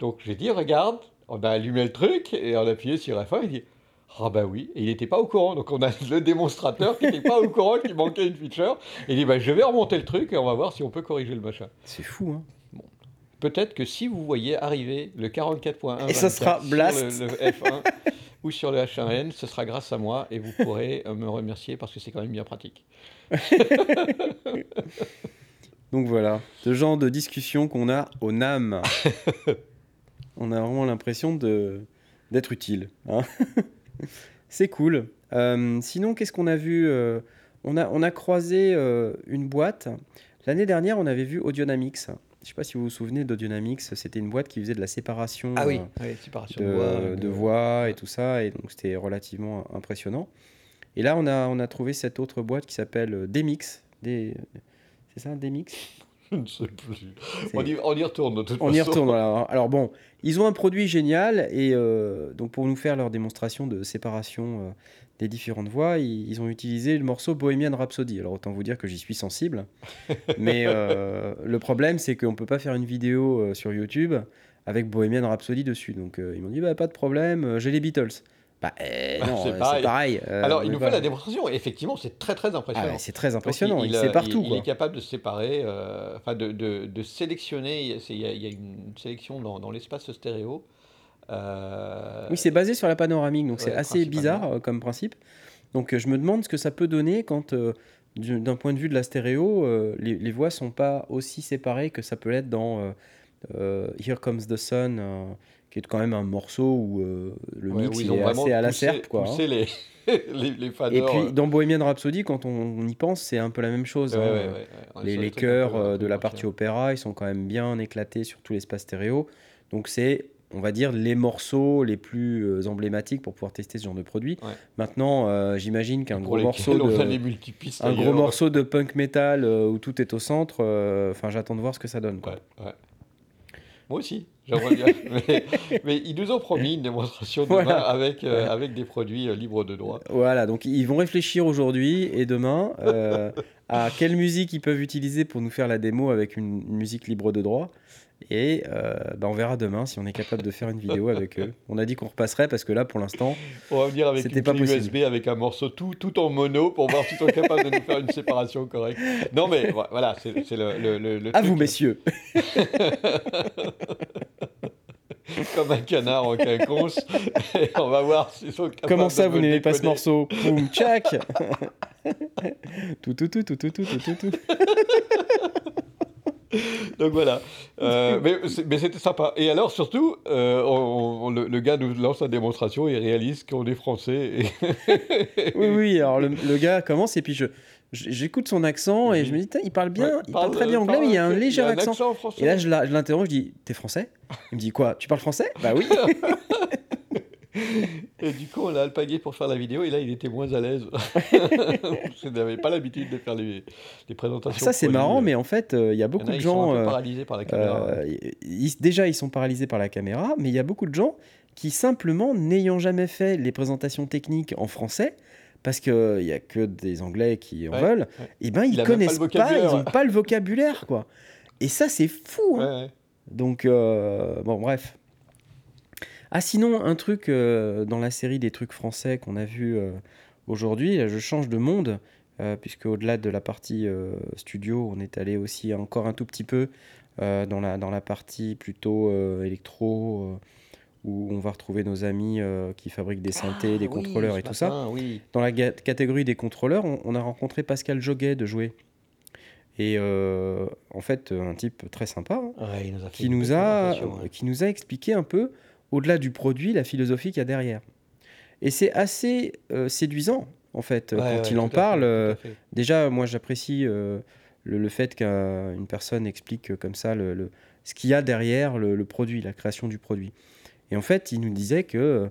Donc j'ai dit regarde, on a allumé le truc et on a appuyé sur F1. Il dit ah bah oui, et il n'était pas au courant. Donc on a le démonstrateur qui n'était pas au courant qu'il manquait une feature. Il dit bah je vais remonter le truc et on va voir si on peut corriger le machin. C'est fou, hein. Peut-être que si vous voyez arriver le 44.1 Et ça sera sur le F1 ou sur le H1N, ce sera grâce à moi et vous pourrez euh, me remercier parce que c'est quand même bien pratique. Donc voilà, ce genre de discussion qu'on a au NAM. on a vraiment l'impression de d'être utile. hein. C'est cool. Euh, sinon, qu'est-ce qu'on a vu euh, on, a, on a croisé euh, une boîte. L'année dernière, on avait vu Audionamics. Je ne sais pas si vous vous souvenez d'Audionamics. C'était une boîte qui faisait de la séparation Ah oui, oui séparation de, de voix. de voix et tout ça. Et donc, c'était relativement impressionnant. Et là, on a, on a trouvé cette autre boîte qui s'appelle Demix. Des... C'est ça, Demix? Je ne sais plus. On y, on y retourne de toute On y façon. retourne. voilà. Alors bon, ils ont un produit génial et euh, donc pour nous faire leur démonstration de séparation euh, des différentes voix, ils, ils ont utilisé le morceau Bohemian Rhapsody. Alors autant vous dire que j'y suis sensible, mais euh, le problème c'est qu'on peut pas faire une vidéo sur YouTube avec Bohemian Rhapsody dessus. Donc ils m'ont dit bah, pas de problème, j'ai les Beatles. Bah eh, non, C'est euh, pareil. pareil. euh, Alors, il nous pas- fait la démonstration. et Effectivement, c'est très très Ah impressionnant. c'est très Donc, impressionnant. Il, euh, sait partout. il quoi. est capable de séparer, euh, enfin de, de, de sélectionner. Il y a- il y, il une sélection dans, dans l'espace stéréo. Euh, Oui, c'est basé sur la panoramique, donc c'est assez bizarre euh, comme principe. Donc euh, je me demande ce que ça peut donner quand, euh, du- d'un point de vue de la stéréo, euh, les, les voix sont pas aussi séparées que ça peut l'être dans euh, euh, Here Comes the Sun, euh, qui est quand même un morceau où euh, le ouais, mix où ils est assez à la poussé- serpe. Quoi, hein. les, les. Et puis dans Bohemian Rhapsody, quand on, on y pense, c'est un peu la même chose. hein. Les, les chœurs euh, de la partie opéra, ils sont quand même bien éclatés sur tout l'espace stéréo. Donc c'est, on va dire, les morceaux les plus euh, emblématiques pour pouvoir tester ce genre de produit. Maintenant, euh, j'imagine qu'un gros morceau de, les multipistes. un gros ailleurs. morceau de punk metal euh, où tout est au centre, euh, enfin j'attends de voir ce que ça donne. Quoi. Moi aussi. j'aimerais bien. Mais, mais ils nous ont promis une démonstration demain Voilà. avec, euh, avec des produits euh, libres de droit. Voilà, donc ils vont réfléchir aujourd'hui et demain euh, à quelle musique ils peuvent utiliser pour nous faire la démo avec une, une musique libre de droit. Et euh, bah, on verra demain si on est capable de faire une vidéo avec eux. On a dit qu'on repasserait parce que là, pour l'instant, On va venir avec une pas. USB avec un morceau tout, tout en mono pour voir s'ils sont capables de nous faire une séparation correcte. Non, mais vo- voilà, c'est le, le, le, le à truc, vous, messieurs. Comme un canard en quinconce. On va voir s'ils sont capables Comment ça, vous n'aimez pas ce morceau? Boum, tchac tout, tout, tout, tout, tout, tout, tout, tout. Donc voilà. Euh, mais c'était sympa. Et alors, surtout, euh, le, gars nous lance la démonstration et réalise qu'on est français. Oui, oui. Alors, le, gars commence et puis je. J'écoute son accent et je me dis, il parle bien, il parle, très bien anglais, mais il y a un léger accent. accent et là, je l'interroge, je dis, t'es français? Il me dit, quoi Tu parles français? Bah oui Et du coup, on l'a alpagué pour faire la vidéo et là, il était moins à l'aise. Qu'il n'avait pas l'habitude de faire les, les présentations. Ça, c'est marrant, mais en fait, euh, il y a Il y beaucoup a, de ils sont gens. un peu euh, paralysés par la caméra. euh, ils- déjà, ils sont paralysés par la caméra, mais il y a beaucoup de gens qui, simplement, n'ayant jamais fait les présentations techniques en français, parce qu'il n'y a que des Anglais qui en Ouais, veulent, ouais. et ben Il ils pas connaissent pas, ils n'ont pas le vocabulaire, quoi. Et ça, c'est fou. hein. Ouais. Donc, euh, bon, bref. Ah, sinon, un truc euh, dans la série des trucs français qu'on a vu euh, aujourd'hui, là, je change de monde, euh, puisque au-delà de la partie studio, on est allé aussi encore un tout petit peu dans, la, dans la partie plutôt électro, où on va retrouver nos amis euh, qui fabriquent des synthés, Ah, des oui, contrôleurs et tout ça. Oui. Dans la ga- catégorie des contrôleurs, on, on a rencontré Pascal Joguet de Jouer. Et euh, en fait, un type très sympa, hein, Ouais, nous nous a, ouais. qui nous a expliqué un peu, au-delà du produit, la philosophie qu'il y a derrière. Et c'est assez euh, séduisant, en fait, Ouais, quand ouais, il en fait, parle. euh, déjà, moi, j'apprécie euh, le, le fait qu'une personne explique euh, comme ça le, le- ce qu'il y a derrière le, le produit, la création du produit. Et en fait, il nous disait que euh,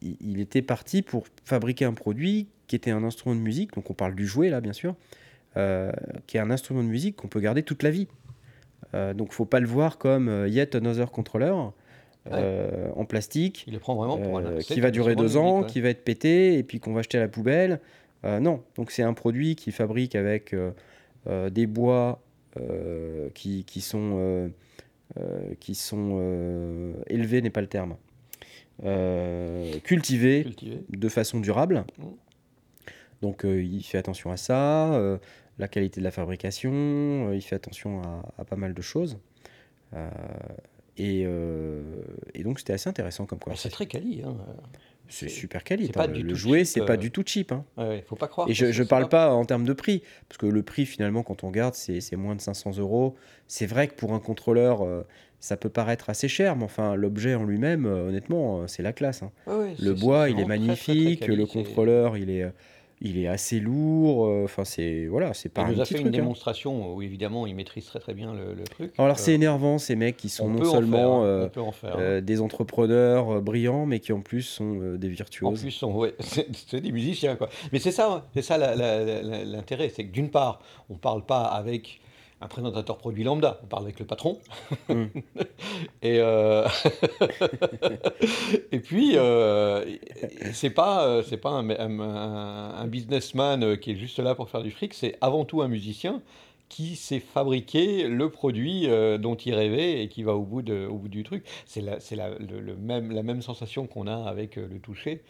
il, il était parti pour fabriquer un produit qui était un instrument de musique, donc on parle du jouet là, bien sûr, euh, qui est un instrument de musique qu'on peut garder toute la vie. Euh, donc, faut pas le voir comme euh, yet another controller euh, en plastique Il le prend vraiment pour un euh, qui va durer deux ans, musique, ouais. qui va être pété et puis qu'on va jeter à la poubelle. Euh, non, donc c'est un produit qui fabrique avec des bois qui, qui sont, qui sont élevés, n'est pas le terme, cultivés Cultivé. de façon durable. Mm. Donc il fait attention à ça, la qualité de la fabrication, il fait attention à, à pas mal de choses. Euh, et, et donc c'était assez intéressant comme Alors, conversation. C'est très quali. Hein. C'est super quali. pas le jouet, c'est pas euh. du tout cheap. hein. Ouais, ouais, faut pas croire. Et je, c'est parle pas en termes de prix, parce que le prix, finalement, quand on regarde, c'est moins de 500 euros. C'est vrai que pour un contrôleur, euh, ça peut paraître assez cher, mais enfin, l'objet en lui-même, euh, honnêtement, euh, c'est la classe. hein. Ouais, Le bois, il est vraiment très, très, très magnifique, quali, le contrôleur, il est, il est assez lourd. euh, Enfin, c'est voilà, c'est pas Il nous a fait une hein. démonstration où évidemment il maîtrise très très bien le, le truc. Alors, c'est Euh, énervant, ces mecs qui sont on non en seulement faire, euh, en faire. euh, des entrepreneurs brillants, mais qui en plus sont euh, des En virtuoses. plus, on- ouais, c'est des musiciens, quoi. Mais c'est ça, hein, c'est ça l'intérêt, c'est que d'une part, on parle pas avec un présentateur produit lambda, on parle avec le patron. Mm. et, euh, et puis, euh, c'est pas, euh, c'est pas un, un- un- un businessman qui est juste là pour faire du fric, c'est avant tout un musicien qui sait fabriquer le produit euh, dont il rêvait et qui va au bout, de, au bout du truc. C'est la, c'est la, le- le même, la même sensation qu'on a avec le toucher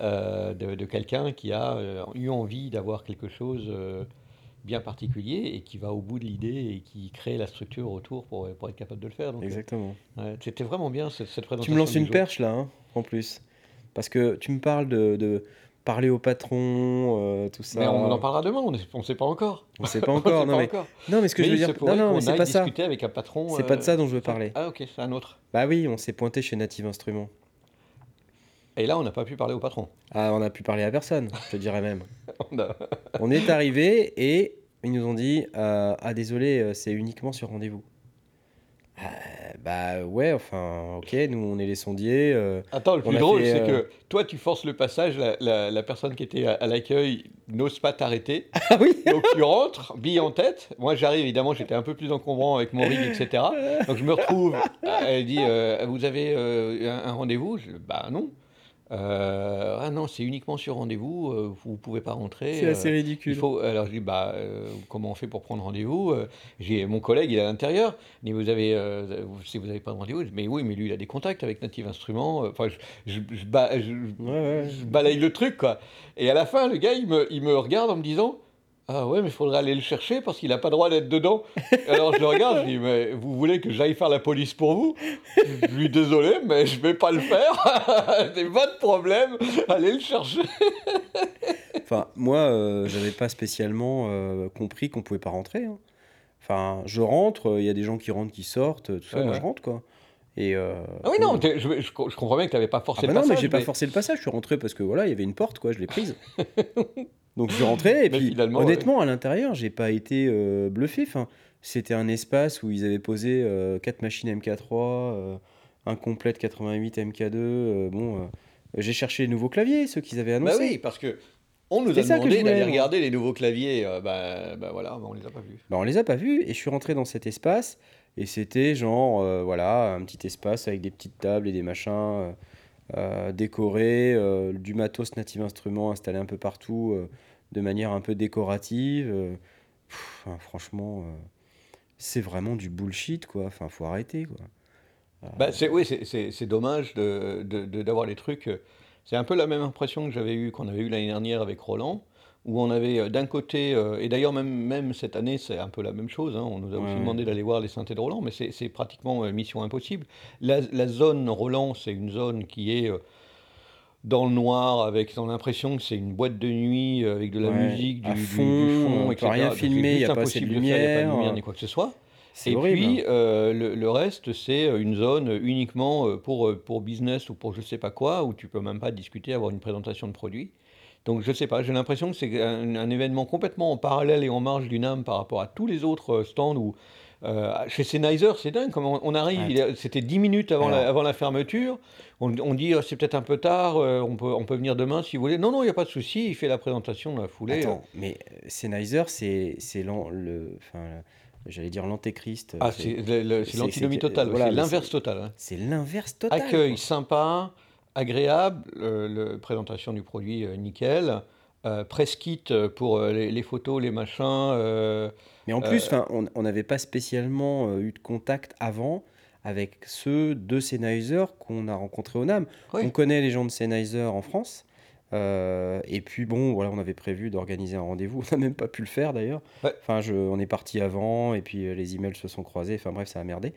euh, de, de quelqu'un qui a eu envie d'avoir quelque chose bien particulier et qui va au bout de l'idée et qui crée la structure autour pour, pour être capable de le faire. Donc, Exactement. euh, C'était vraiment bien cette, cette présentation. Tu me lances une perche là, hein, en plus. Parce que tu me parles de, de parler au patron, euh, tout ça. Mais on en parlera demain, on ne sait pas encore. On sait pas On encore. sait non, pas mais... encore. non, mais ce que Mais je veux dire. Non, non, c'est pas ça. avec un patron. C'est pas de euh, ça dont je veux parler. Ah ok, c'est un autre. Bah oui, on s'est pointé chez Native Instruments. Et là, on n'a pas pu parler au patron. Ah, on a pu parler à personne, je te dirais même. On a- On est arrivé et ils nous ont dit euh, Ah, désolé, euh, c'est uniquement sur rendez-vous. Euh, bah ouais, enfin, ok, nous on est les sondiers. euh, Attends, le plus drôle, c'est que toi, tu forces le passage, la, la- la personne qui était à, à l'accueil n'ose pas t'arrêter. Ah oui Donc tu rentres, bille en tête. Moi, j'arrive, évidemment, j'étais un peu plus encombrant avec mon rig, etc. Donc je me retrouve. Elle dit euh, Vous avez un, un rendez-vous? Je Bah non. Euh, ah non, c'est uniquement sur rendez-vous, euh, vous ne pouvez pas rentrer. C'est assez euh, ridicule. il faut, alors je dis, bah, comment on fait pour prendre rendez-vous J'ai mon collègue, il est à l'intérieur. Dit, vous avez, si vous n'avez pas de rendez-vous, je dis, mais oui, mais lui, il a des contacts avec Native Instruments. Enfin, je, je, je, ba- je- Ouais, ouais. je balaye le truc, quoi. Et à la fin, le gars, il me, il me regarde en me disant, ah ouais, mais il faudrait aller le chercher parce qu'il n'a pas le droit d'être dedans. Alors je le regarde, je dis, mais vous voulez que j'aille faire la police pour vous? Je lui dis, désolé, mais je vais pas le faire. C'est votre problème, allez le chercher. Enfin, moi, euh, j'avais pas spécialement euh, compris qu'on pouvait pas rentrer. hein. Enfin, je rentre, il y a des gens qui rentrent, qui sortent, tout ça, Ouais, moi ouais. je rentre quoi. Et euh, Ah oui, non, je, je, je comprends bien que tu n'avais pas ah forcé bah le non, mais passage. j'ai pas mais- forcé le passage, je suis rentré parce que voilà, il y avait une porte quoi, je l'ai prise. Donc je suis rentré et puis honnêtement à l'intérieur, j'ai pas été euh, bluffé. Enfin, c'était un espace où ils avaient posé euh, quatre machines MK3, euh, un complète 88 MK2. euh, bon, euh, j'ai cherché les nouveaux claviers, ceux qu'ils avaient Bah annoncés. oui, parce que on nous a demandé d'aller regarder les nouveaux claviers. bah, bah voilà, bah, on les a pas vus. Bah, on les a pas vus et je suis rentré dans cet espace et c'était genre voilà un petit espace avec des petites tables et des machins euh, décorés, euh, du matos Native Instruments installé un peu partout euh, de manière un peu décorative. franchement, c'est vraiment du bullshit quoi. Enfin, faut arrêter quoi. Bah, c'est, oui, c'est, dommage de, de- de- d'avoir les trucs. C'est un peu la même impression que j'avais eu qu'on avait eu l'année dernière avec Roland, où on avait euh, d'un côté, euh, et d'ailleurs même, même cette année, c'est un peu la même chose. hein, on nous a Ouais, aussi demandé d'aller voir les synthés de Roland, mais c'est, pratiquement euh, mission impossible. La, la zone Roland, c'est une zone qui est dans le noir, avec l'impression que c'est une boîte de nuit avec de la Ouais, musique, du, à du- du fond, fond, peut etc. rien Donc, c'est filmer, juste y a pas assez de faire, y a pas de lumière. lumière ni quoi que ce soit. Et horrible. puis, euh, le, le reste, c'est une zone uniquement pour, pour business ou pour je sais pas quoi, où tu peux même pas discuter, avoir une présentation de produit. Donc, je sais pas, j'ai l'impression que c'est un, un événement complètement en parallèle et en marge du NAM par rapport à tous les autres euh, stands où. euh, chez Sennheiser, c'est dingue, on arrive, c'était 10 minutes avant, la, Alors. avant la fermeture, on, on dit oh, c'est peut-être un peu tard, euh, on, peut, on peut venir demain si vous voulez. Non, non, il n'y a pas de souci, il fait la présentation dans la foulée. Attends, mais Sennheiser, c'est le, enfin, j'allais dire l'antéchrist. Ah, c'est- l'antinomie totale, voilà, c'est l'inverse total. hein. C'est l'inverse total. Accueil quoi. sympa, agréable, euh, le- présentation du produit euh, nickel, euh, press kit euh, pour euh, les, les photos, les machins. euh, Mais en plus, on n'avait pas spécialement eu de contact avant avec ceux de Sennheiser qu'on a rencontrés au NAM. Oui. On connaît les gens de Sennheiser en France. Euh, et puis bon, voilà, on avait prévu d'organiser un rendez-vous. On n'a même pas pu le faire d'ailleurs. Ouais. Enfin, je, on est parti avant et puis euh, les emails se sont croisés. Enfin bref, ça a merdé.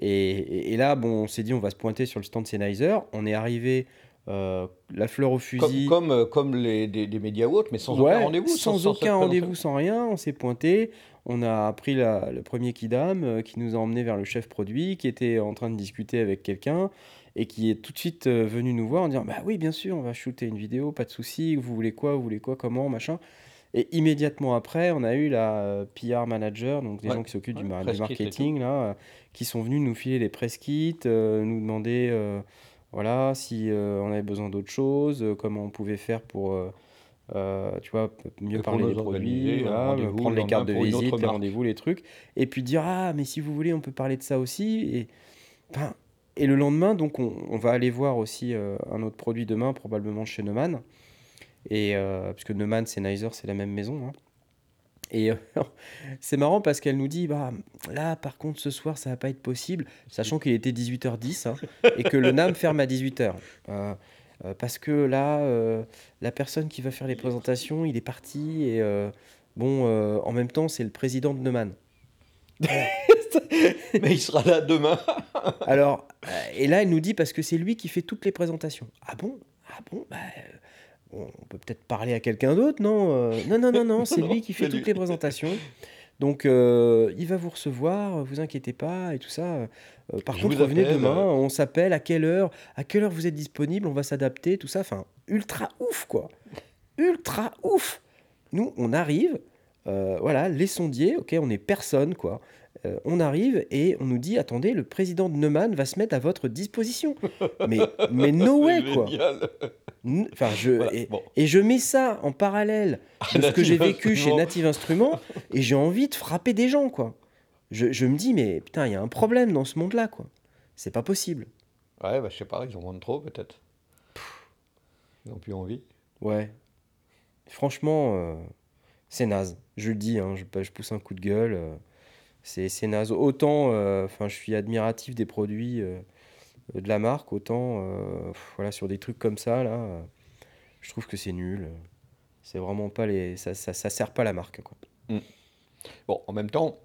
Et, et- et là, bon, on s'est dit, on va se pointer sur le stand Sennheiser. On est arrivé, euh, la fleur au fusil. comme, comme les, des, des médias ou autres, mais sans Ouais, aucun rendez-vous. Sans, aucun rendez-vous, sans rien. On s'est pointé. On a pris la- le premier Kidam qui nous a emmené vers le chef produit qui était en train de discuter avec quelqu'un et qui est tout de suite euh, venu nous voir en disant Bah oui, bien sûr, on va shooter une vidéo, pas de souci. Vous voulez quoi Vous voulez quoi Comment Machin. Et immédiatement après, on a eu la euh, PR manager, donc des Ouais, gens qui s'occupent du, mar- marketing, là, euh, qui sont venus nous filer les press kits, euh, nous demander euh, voilà, si euh, on avait besoin d'autre chose, comment on pouvait faire pour, tu vois, mieux Et parler des produits, voilà, prendre le les cartes de visite, les rendez-vous, les trucs, et puis dire ah mais si vous voulez, on peut parler de ça aussi. Et, enfin, et le lendemain, donc on, va aller voir aussi euh, un autre produit demain, probablement chez Neumann. Et euh, parce que Neumann, Sennheiser, c'est la même maison. hein. Et euh, c'est marrant parce qu'elle nous dit bah là par contre ce soir ça va pas être possible, sachant qu'il était 18h10 hein, et que le NAM ferme à 18h. Euh, euh, parce que là la personne qui va faire les présentations, il est parti et bon en même temps c'est le président de Neumann. Mais il sera là demain. Alors euh, et là elle nous dit parce que c'est lui qui fait toutes les présentations. Ah bon? Ah bon? Bah, euh, bon, on peut peut-être parler à quelqu'un d'autre, non Euh, Non, non, non, non, c'est lui qui fait toutes les présentations. Donc, euh, il va vous recevoir, vous inquiétez pas et tout ça. Euh, par Je contre, revenez demain, euh. on s'appelle, à quelle heure À quelle heure vous êtes disponible On va s'adapter, tout ça. Enfin, ultra ouf, quoi. Ultra ouf. Nous, on arrive, voilà, les sondiers, ok, on est personne, quoi. Euh, on arrive et on nous dit attendez, le président de Neumann va se mettre à votre disposition. mais, mais no way, quoi. Enfin, je, Voilà, et, bon. et je mets ça en parallèle de ce que j'ai vécu chez. Native Instruments et j'ai envie de frapper des gens, quoi. Je, je me dis, mais putain, il y a un problème dans ce monde-là, quoi. C'est pas possible. Ouais, bah, je sais pas, ils en vendent trop peut-être. Ils n'ont plus envie. Ouais. Franchement, euh, c'est naze. Je le dis, hein, je, je pousse un coup de gueule. euh, c'est naze. Autant, euh, enfin, je suis admiratif des produits euh, de la marque, autant, euh, pff, voilà, sur des trucs comme ça, là, je trouve que c'est nul. C'est vraiment pas les, ça, ça, ça sert pas la marque, quoi. Bon, en même temps,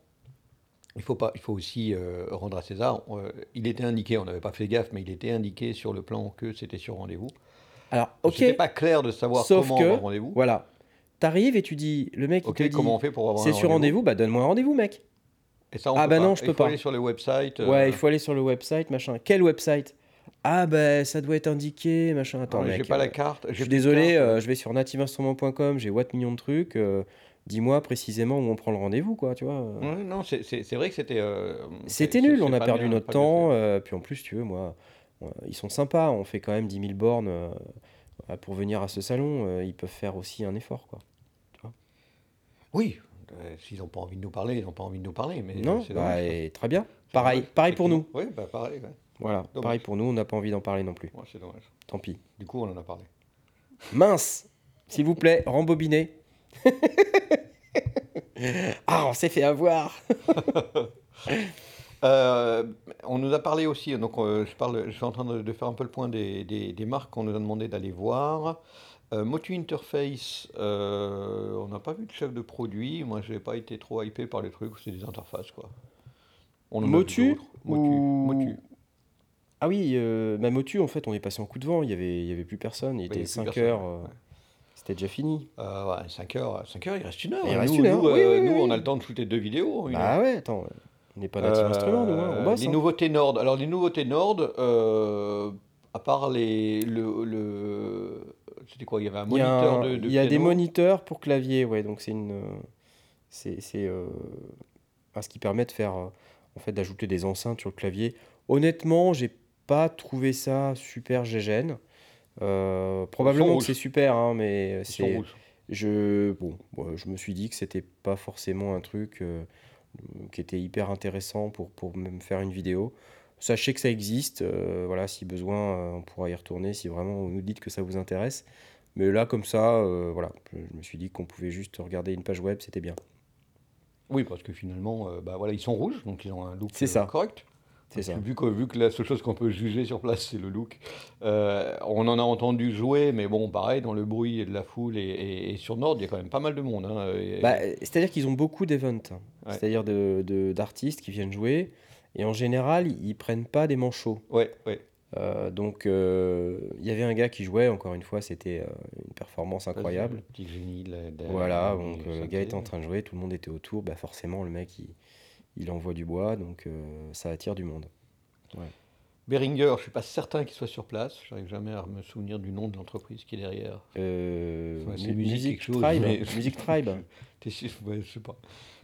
il faut, pas, il faut aussi euh, rendre à César. euh, il était indiqué, on n'avait pas fait gaffe, mais il était indiqué sur le plan que c'était sur rendez-vous. Alors, ok, C'était pas clair de savoir Sauf comment que, avoir rendez-vous. voilà. T'arrives et tu dis, le mec, il te dit, comment on fait pour avoir c'est sur rendez-vous, bah donne-moi un rendez-vous, mec. Et ça, on Ah peut bah pas. non, je Il peux faut pas. aller sur le website. euh, Ouais, il faut aller sur le website, machin. Quel website? Ah bah ça doit être indiqué, machin. Attends. J'ai pas euh, la carte. Je suis désolé, euh, je vais sur nativeinstrument.com, j'ai what millions de trucs. euh, Dis-moi précisément où on prend le rendez-vous, quoi, tu vois. euh. Ouais, non, c'est- vrai que c'était. euh, C'était nul, on a perdu bien- notre temps. euh, puis en plus, tu veux, moi, euh, ils sont sympas. On fait quand même 10 000 bornes euh, euh, pour venir à ce salon. euh, ils peuvent faire aussi un effort, quoi. Oui, euh, s'ils n'ont pas envie de nous parler, ils n'ont pas envie de nous parler. Mais non c'est bah, Très bien. Pareil, pareil pour nous. Oui, bah pareil. ouais. Voilà, Dommage. pareil pour nous, on n'a pas envie d'en parler non plus. Ouais, c'est dommage. Tant pis. Du coup, on en a parlé. Mince S'il vous plaît, rembobinez. ah, on s'est fait avoir Euh, on nous a parlé aussi, donc euh, je, parle, je suis en train de, de faire un peu le point des, des- des marques qu'on nous a demandé d'aller voir. Euh, Motu Interface, euh, on n'a pas vu de chef de produit. Moi, je n'ai pas été trop hypé par les trucs, c'est des interfaces quoi. On en Motu. Motu. ou- Motu. Ah oui, euh, ma motu, en fait, on est passé en coup de vent, il y avait, il y avait plus personne, il Bah, était a plus 5 personne, heures, ouais. c'était déjà fini. Euh, ouais, 5 heures, 5 heures, il reste une heure. Il Nous, reste une heure, nous, oui, oui, nous, oui. on a le temps de shooter deux vidéos. heure. Bah ouais, attends, on n'est pas Euh, instrument, nous, hein, on bosse. Les hein. nouveautés Nord. Alors, les nouveautés Nord, à part les, le, le- C'était quoi Il y avait un moniteur un- de, de il y a des moniteurs pour clavier, ouais, donc c'est une. C'est c'est, euh, ce qui permet de faire. euh, En fait, d'ajouter des enceintes sur le clavier. Honnêtement, j'ai pas trouvé ça super gégène. Euh, probablement que c'est super, hein, mais c'est. Je, bon, ouais, je me suis dit que c'était pas forcément un truc euh, qui était hyper intéressant pour, pour même faire une vidéo. Sachez que ça existe, euh, voilà, si besoin, euh, on pourra y retourner si vraiment vous nous dites que ça vous intéresse. Mais là, comme ça, euh, voilà, je, je me suis dit qu'on pouvait juste regarder une page web, c'était bien. Oui, parce que finalement, euh, bah, voilà, ils sont rouges, donc ils ont un look ça. correct. C'est ça. Vu que, vu que la seule chose qu'on peut juger sur place, c'est le look. Euh, on en a entendu jouer, mais bon, pareil, dans le bruit et de la foule et, et- et sur Nord, il y a quand même pas mal de monde. hein, et- Bah, C'est-à-dire qu'ils ont beaucoup d'events, hein. Ouais. c'est-à-dire de- de- d'artistes qui viennent jouer, et en général, ils prennent pas des manchots. Ouais, ouais. Euh, donc, euh, il y avait un gars qui jouait, encore une fois, c'était euh, une performance incroyable. Le petit génie de de Voilà, donc le gars était en train de jouer, tout le monde était autour, bah forcément, le mec, il, il envoie du bois, donc ça attire du monde. Behringer, je suis pas certain qu'il soit sur place. J'arrive jamais à me souvenir du nom de l'entreprise qui est derrière. Ouais, c'est mu- musique musique, quelque chose, Tribe, Music Tribe. Ouais, je sais pas.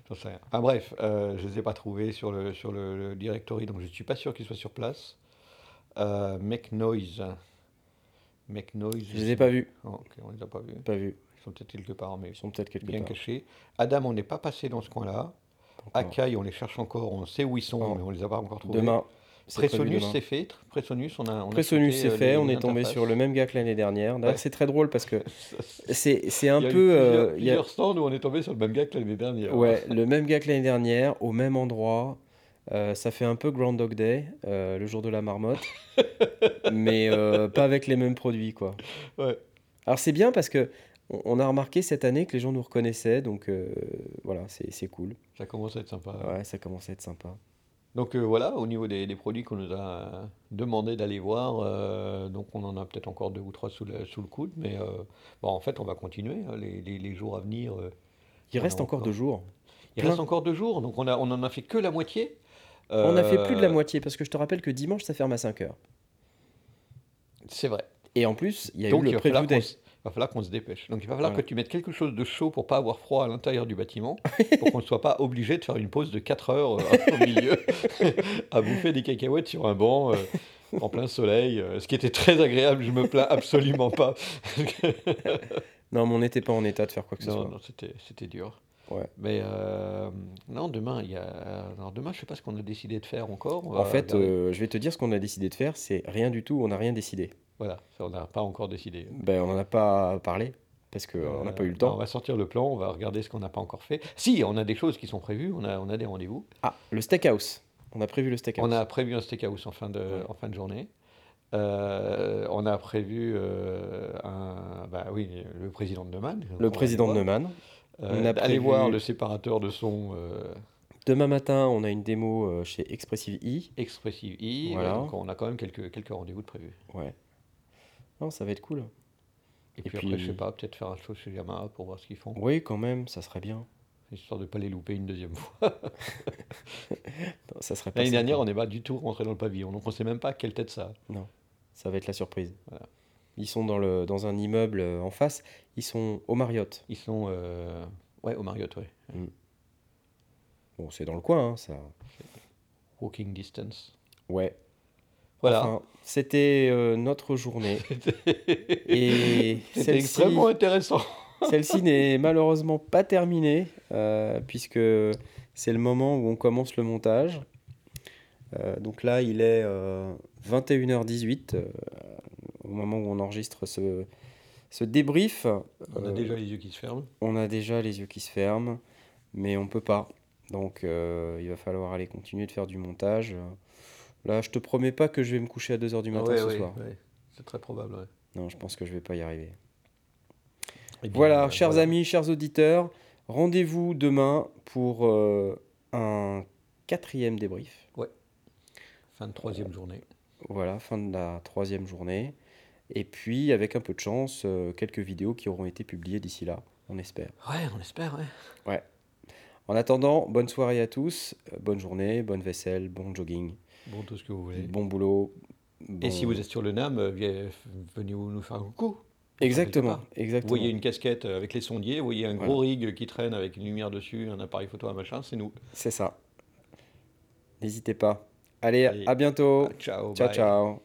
J'en sais rien. Enfin bref, euh, je ne les ai pas trouvés sur le, sur le, le directory, donc je ne suis pas sûr qu'ils soient sur place. Euh, Make Noise. Make Noise. Je les ai pas vus, Oh, ok, on les a pas vus. pas vus. Ils sont peut-être quelque part, mais Ils sont peut-être quelque bien part. cachés. Adam, on n'est pas passé dans ce coin-là. Akai, on les cherche encore, on sait où ils sont, Oh. mais on les a pas encore trouvés. Demain. Presonus, c'est fait. Presonus, on a. on Presonus, c'est euh, fait, les- on les est tombé sur le même gars que l'année dernière. D'ailleurs, Ouais. c'est très drôle parce que c'est un y a eu peu. euh, plusieurs, il y a- plusieurs stands où on est tombé sur le même gars que l'année dernière. Ouais, le même gars que l'année dernière, au même endroit. Euh, ça fait un peu Groundhog Day, euh, le jour de la marmotte, mais euh, pas avec les mêmes produits, quoi. Ouais. Alors c'est bien parce que on, a remarqué cette année que les gens nous reconnaissaient, donc voilà, c'est c'est cool. Ça commence à être sympa. Ouais, ça commence à être sympa. Donc euh, voilà, au niveau des, des produits qu'on nous a demandé d'aller voir, euh, donc on en a peut-être encore deux ou trois sous le, sous le coude, mais euh, bon, en fait on va continuer hein, les, les- les jours à venir. euh, Il reste encore encore. deux jours. il Plein. reste encore deux jours, donc on, a, on en a fait que la moitié. On a fait plus de la Euh, moitié parce que je te rappelle que dimanche ça ferme à 5 heures. C'est vrai. Et en plus, il y a Donc eu le preview day. S- va falloir qu'on se dépêche. Donc il va falloir que tu mettes quelque chose de chaud pour pas avoir froid à l'intérieur du bâtiment, pour qu'on ne soit pas obligé de faire une pause de 4 heures euh, au milieu, à bouffer des cacahuètes sur un banc euh, en plein soleil, euh, ce qui était très agréable, je me plains absolument pas. Non, mais on n'était pas en état de faire quoi que ce soit. non, c'était c'était dur. Ouais. Mais euh, non, demain, il y a... Alors, demain, je sais pas ce qu'on a décidé de faire encore. En fait, euh, je vais te dire ce qu'on a décidé de faire, c'est rien du tout, on n'a rien décidé. Voilà, ça, on n'a pas encore décidé. Ben, on n'en a pas parlé, parce qu'on n'a pas eu le Euh, temps. On va sortir le plan, on va regarder ce qu'on n'a pas encore fait. Si, on a des choses qui sont prévues, on a, on a des rendez-vous. Ah, le steakhouse. On a prévu le steakhouse. On a prévu un steakhouse en fin de, Ouais. en fin de journée. Euh, on a prévu euh, un, bah oui, le président de Neumann. Le président de Neumann. Euh, On a prévu- voir le séparateur de son euh, Demain matin, on a une démo euh, chez Expressive E. Expressive I. Voilà. Donc on a quand même quelques, quelques rendez-vous de prévus. Ouais. Non, ça va être cool. Et, Et puis, puis- après, je sais pas, peut-être faire un show chez Yamaha pour voir ce qu'ils font, Oui, quand même, ça serait bien. histoire de pas les louper une deuxième fois. Non, Ça serait pas L'année dernière, on n'est pas du tout rentré dans le pavillon, donc on sait même pas quelle tête ça a. Ça va être la surprise. Voilà. Ils sont dans, le, dans un immeuble euh, en face. Ils sont au Marriott. Ils sont euh, ouais, au Marriott, ouais. Bon, c'est dans le coin, hein, ça. Walking distance. Ouais. Voilà. Enfin, c'était euh, notre journée. Et C'était extrêmement intéressant. celle-ci n'est malheureusement pas terminée, euh, puisque c'est le moment où on commence le montage. Euh, donc là, il est euh, 21h18, euh, au moment où on enregistre ce, ce débrief. On a déjà les yeux qui se ferment. on a déjà les yeux qui se ferment, mais on peut pas. Donc il va falloir aller continuer de faire du montage. Là, je te promets pas que je vais me coucher à 2h du matin Ouais, ce ouais, soir. ouais. C'est très probable. ouais. Non, je pense que je vais pas y arriver. Eh Voilà, euh, chers voilà. amis, chers auditeurs, rendez-vous demain pour euh, un quatrième débrief. Fin de troisième journée. Voilà, fin de la troisième journée. Et puis, avec un peu de chance, euh, quelques vidéos qui auront été publiées d'ici là, on espère. Ouais, on espère, ouais. En attendant, bonne soirée à tous, bonne journée, bonne vaisselle, bon jogging, Bon, tout ce que vous voulez. bon boulot. Et si vous êtes sur le NAM, euh, viens- venez nous faire un coucou. Exactement, Vous exactement. voyez une casquette avec les sondiers, vous voyez un Voilà. gros rig qui traîne avec une lumière dessus, un appareil photo, un machin, c'est nous. C'est ça. N'hésitez pas. Allez, Allez. à bientôt. Ciao, Ciao, bye. ciao.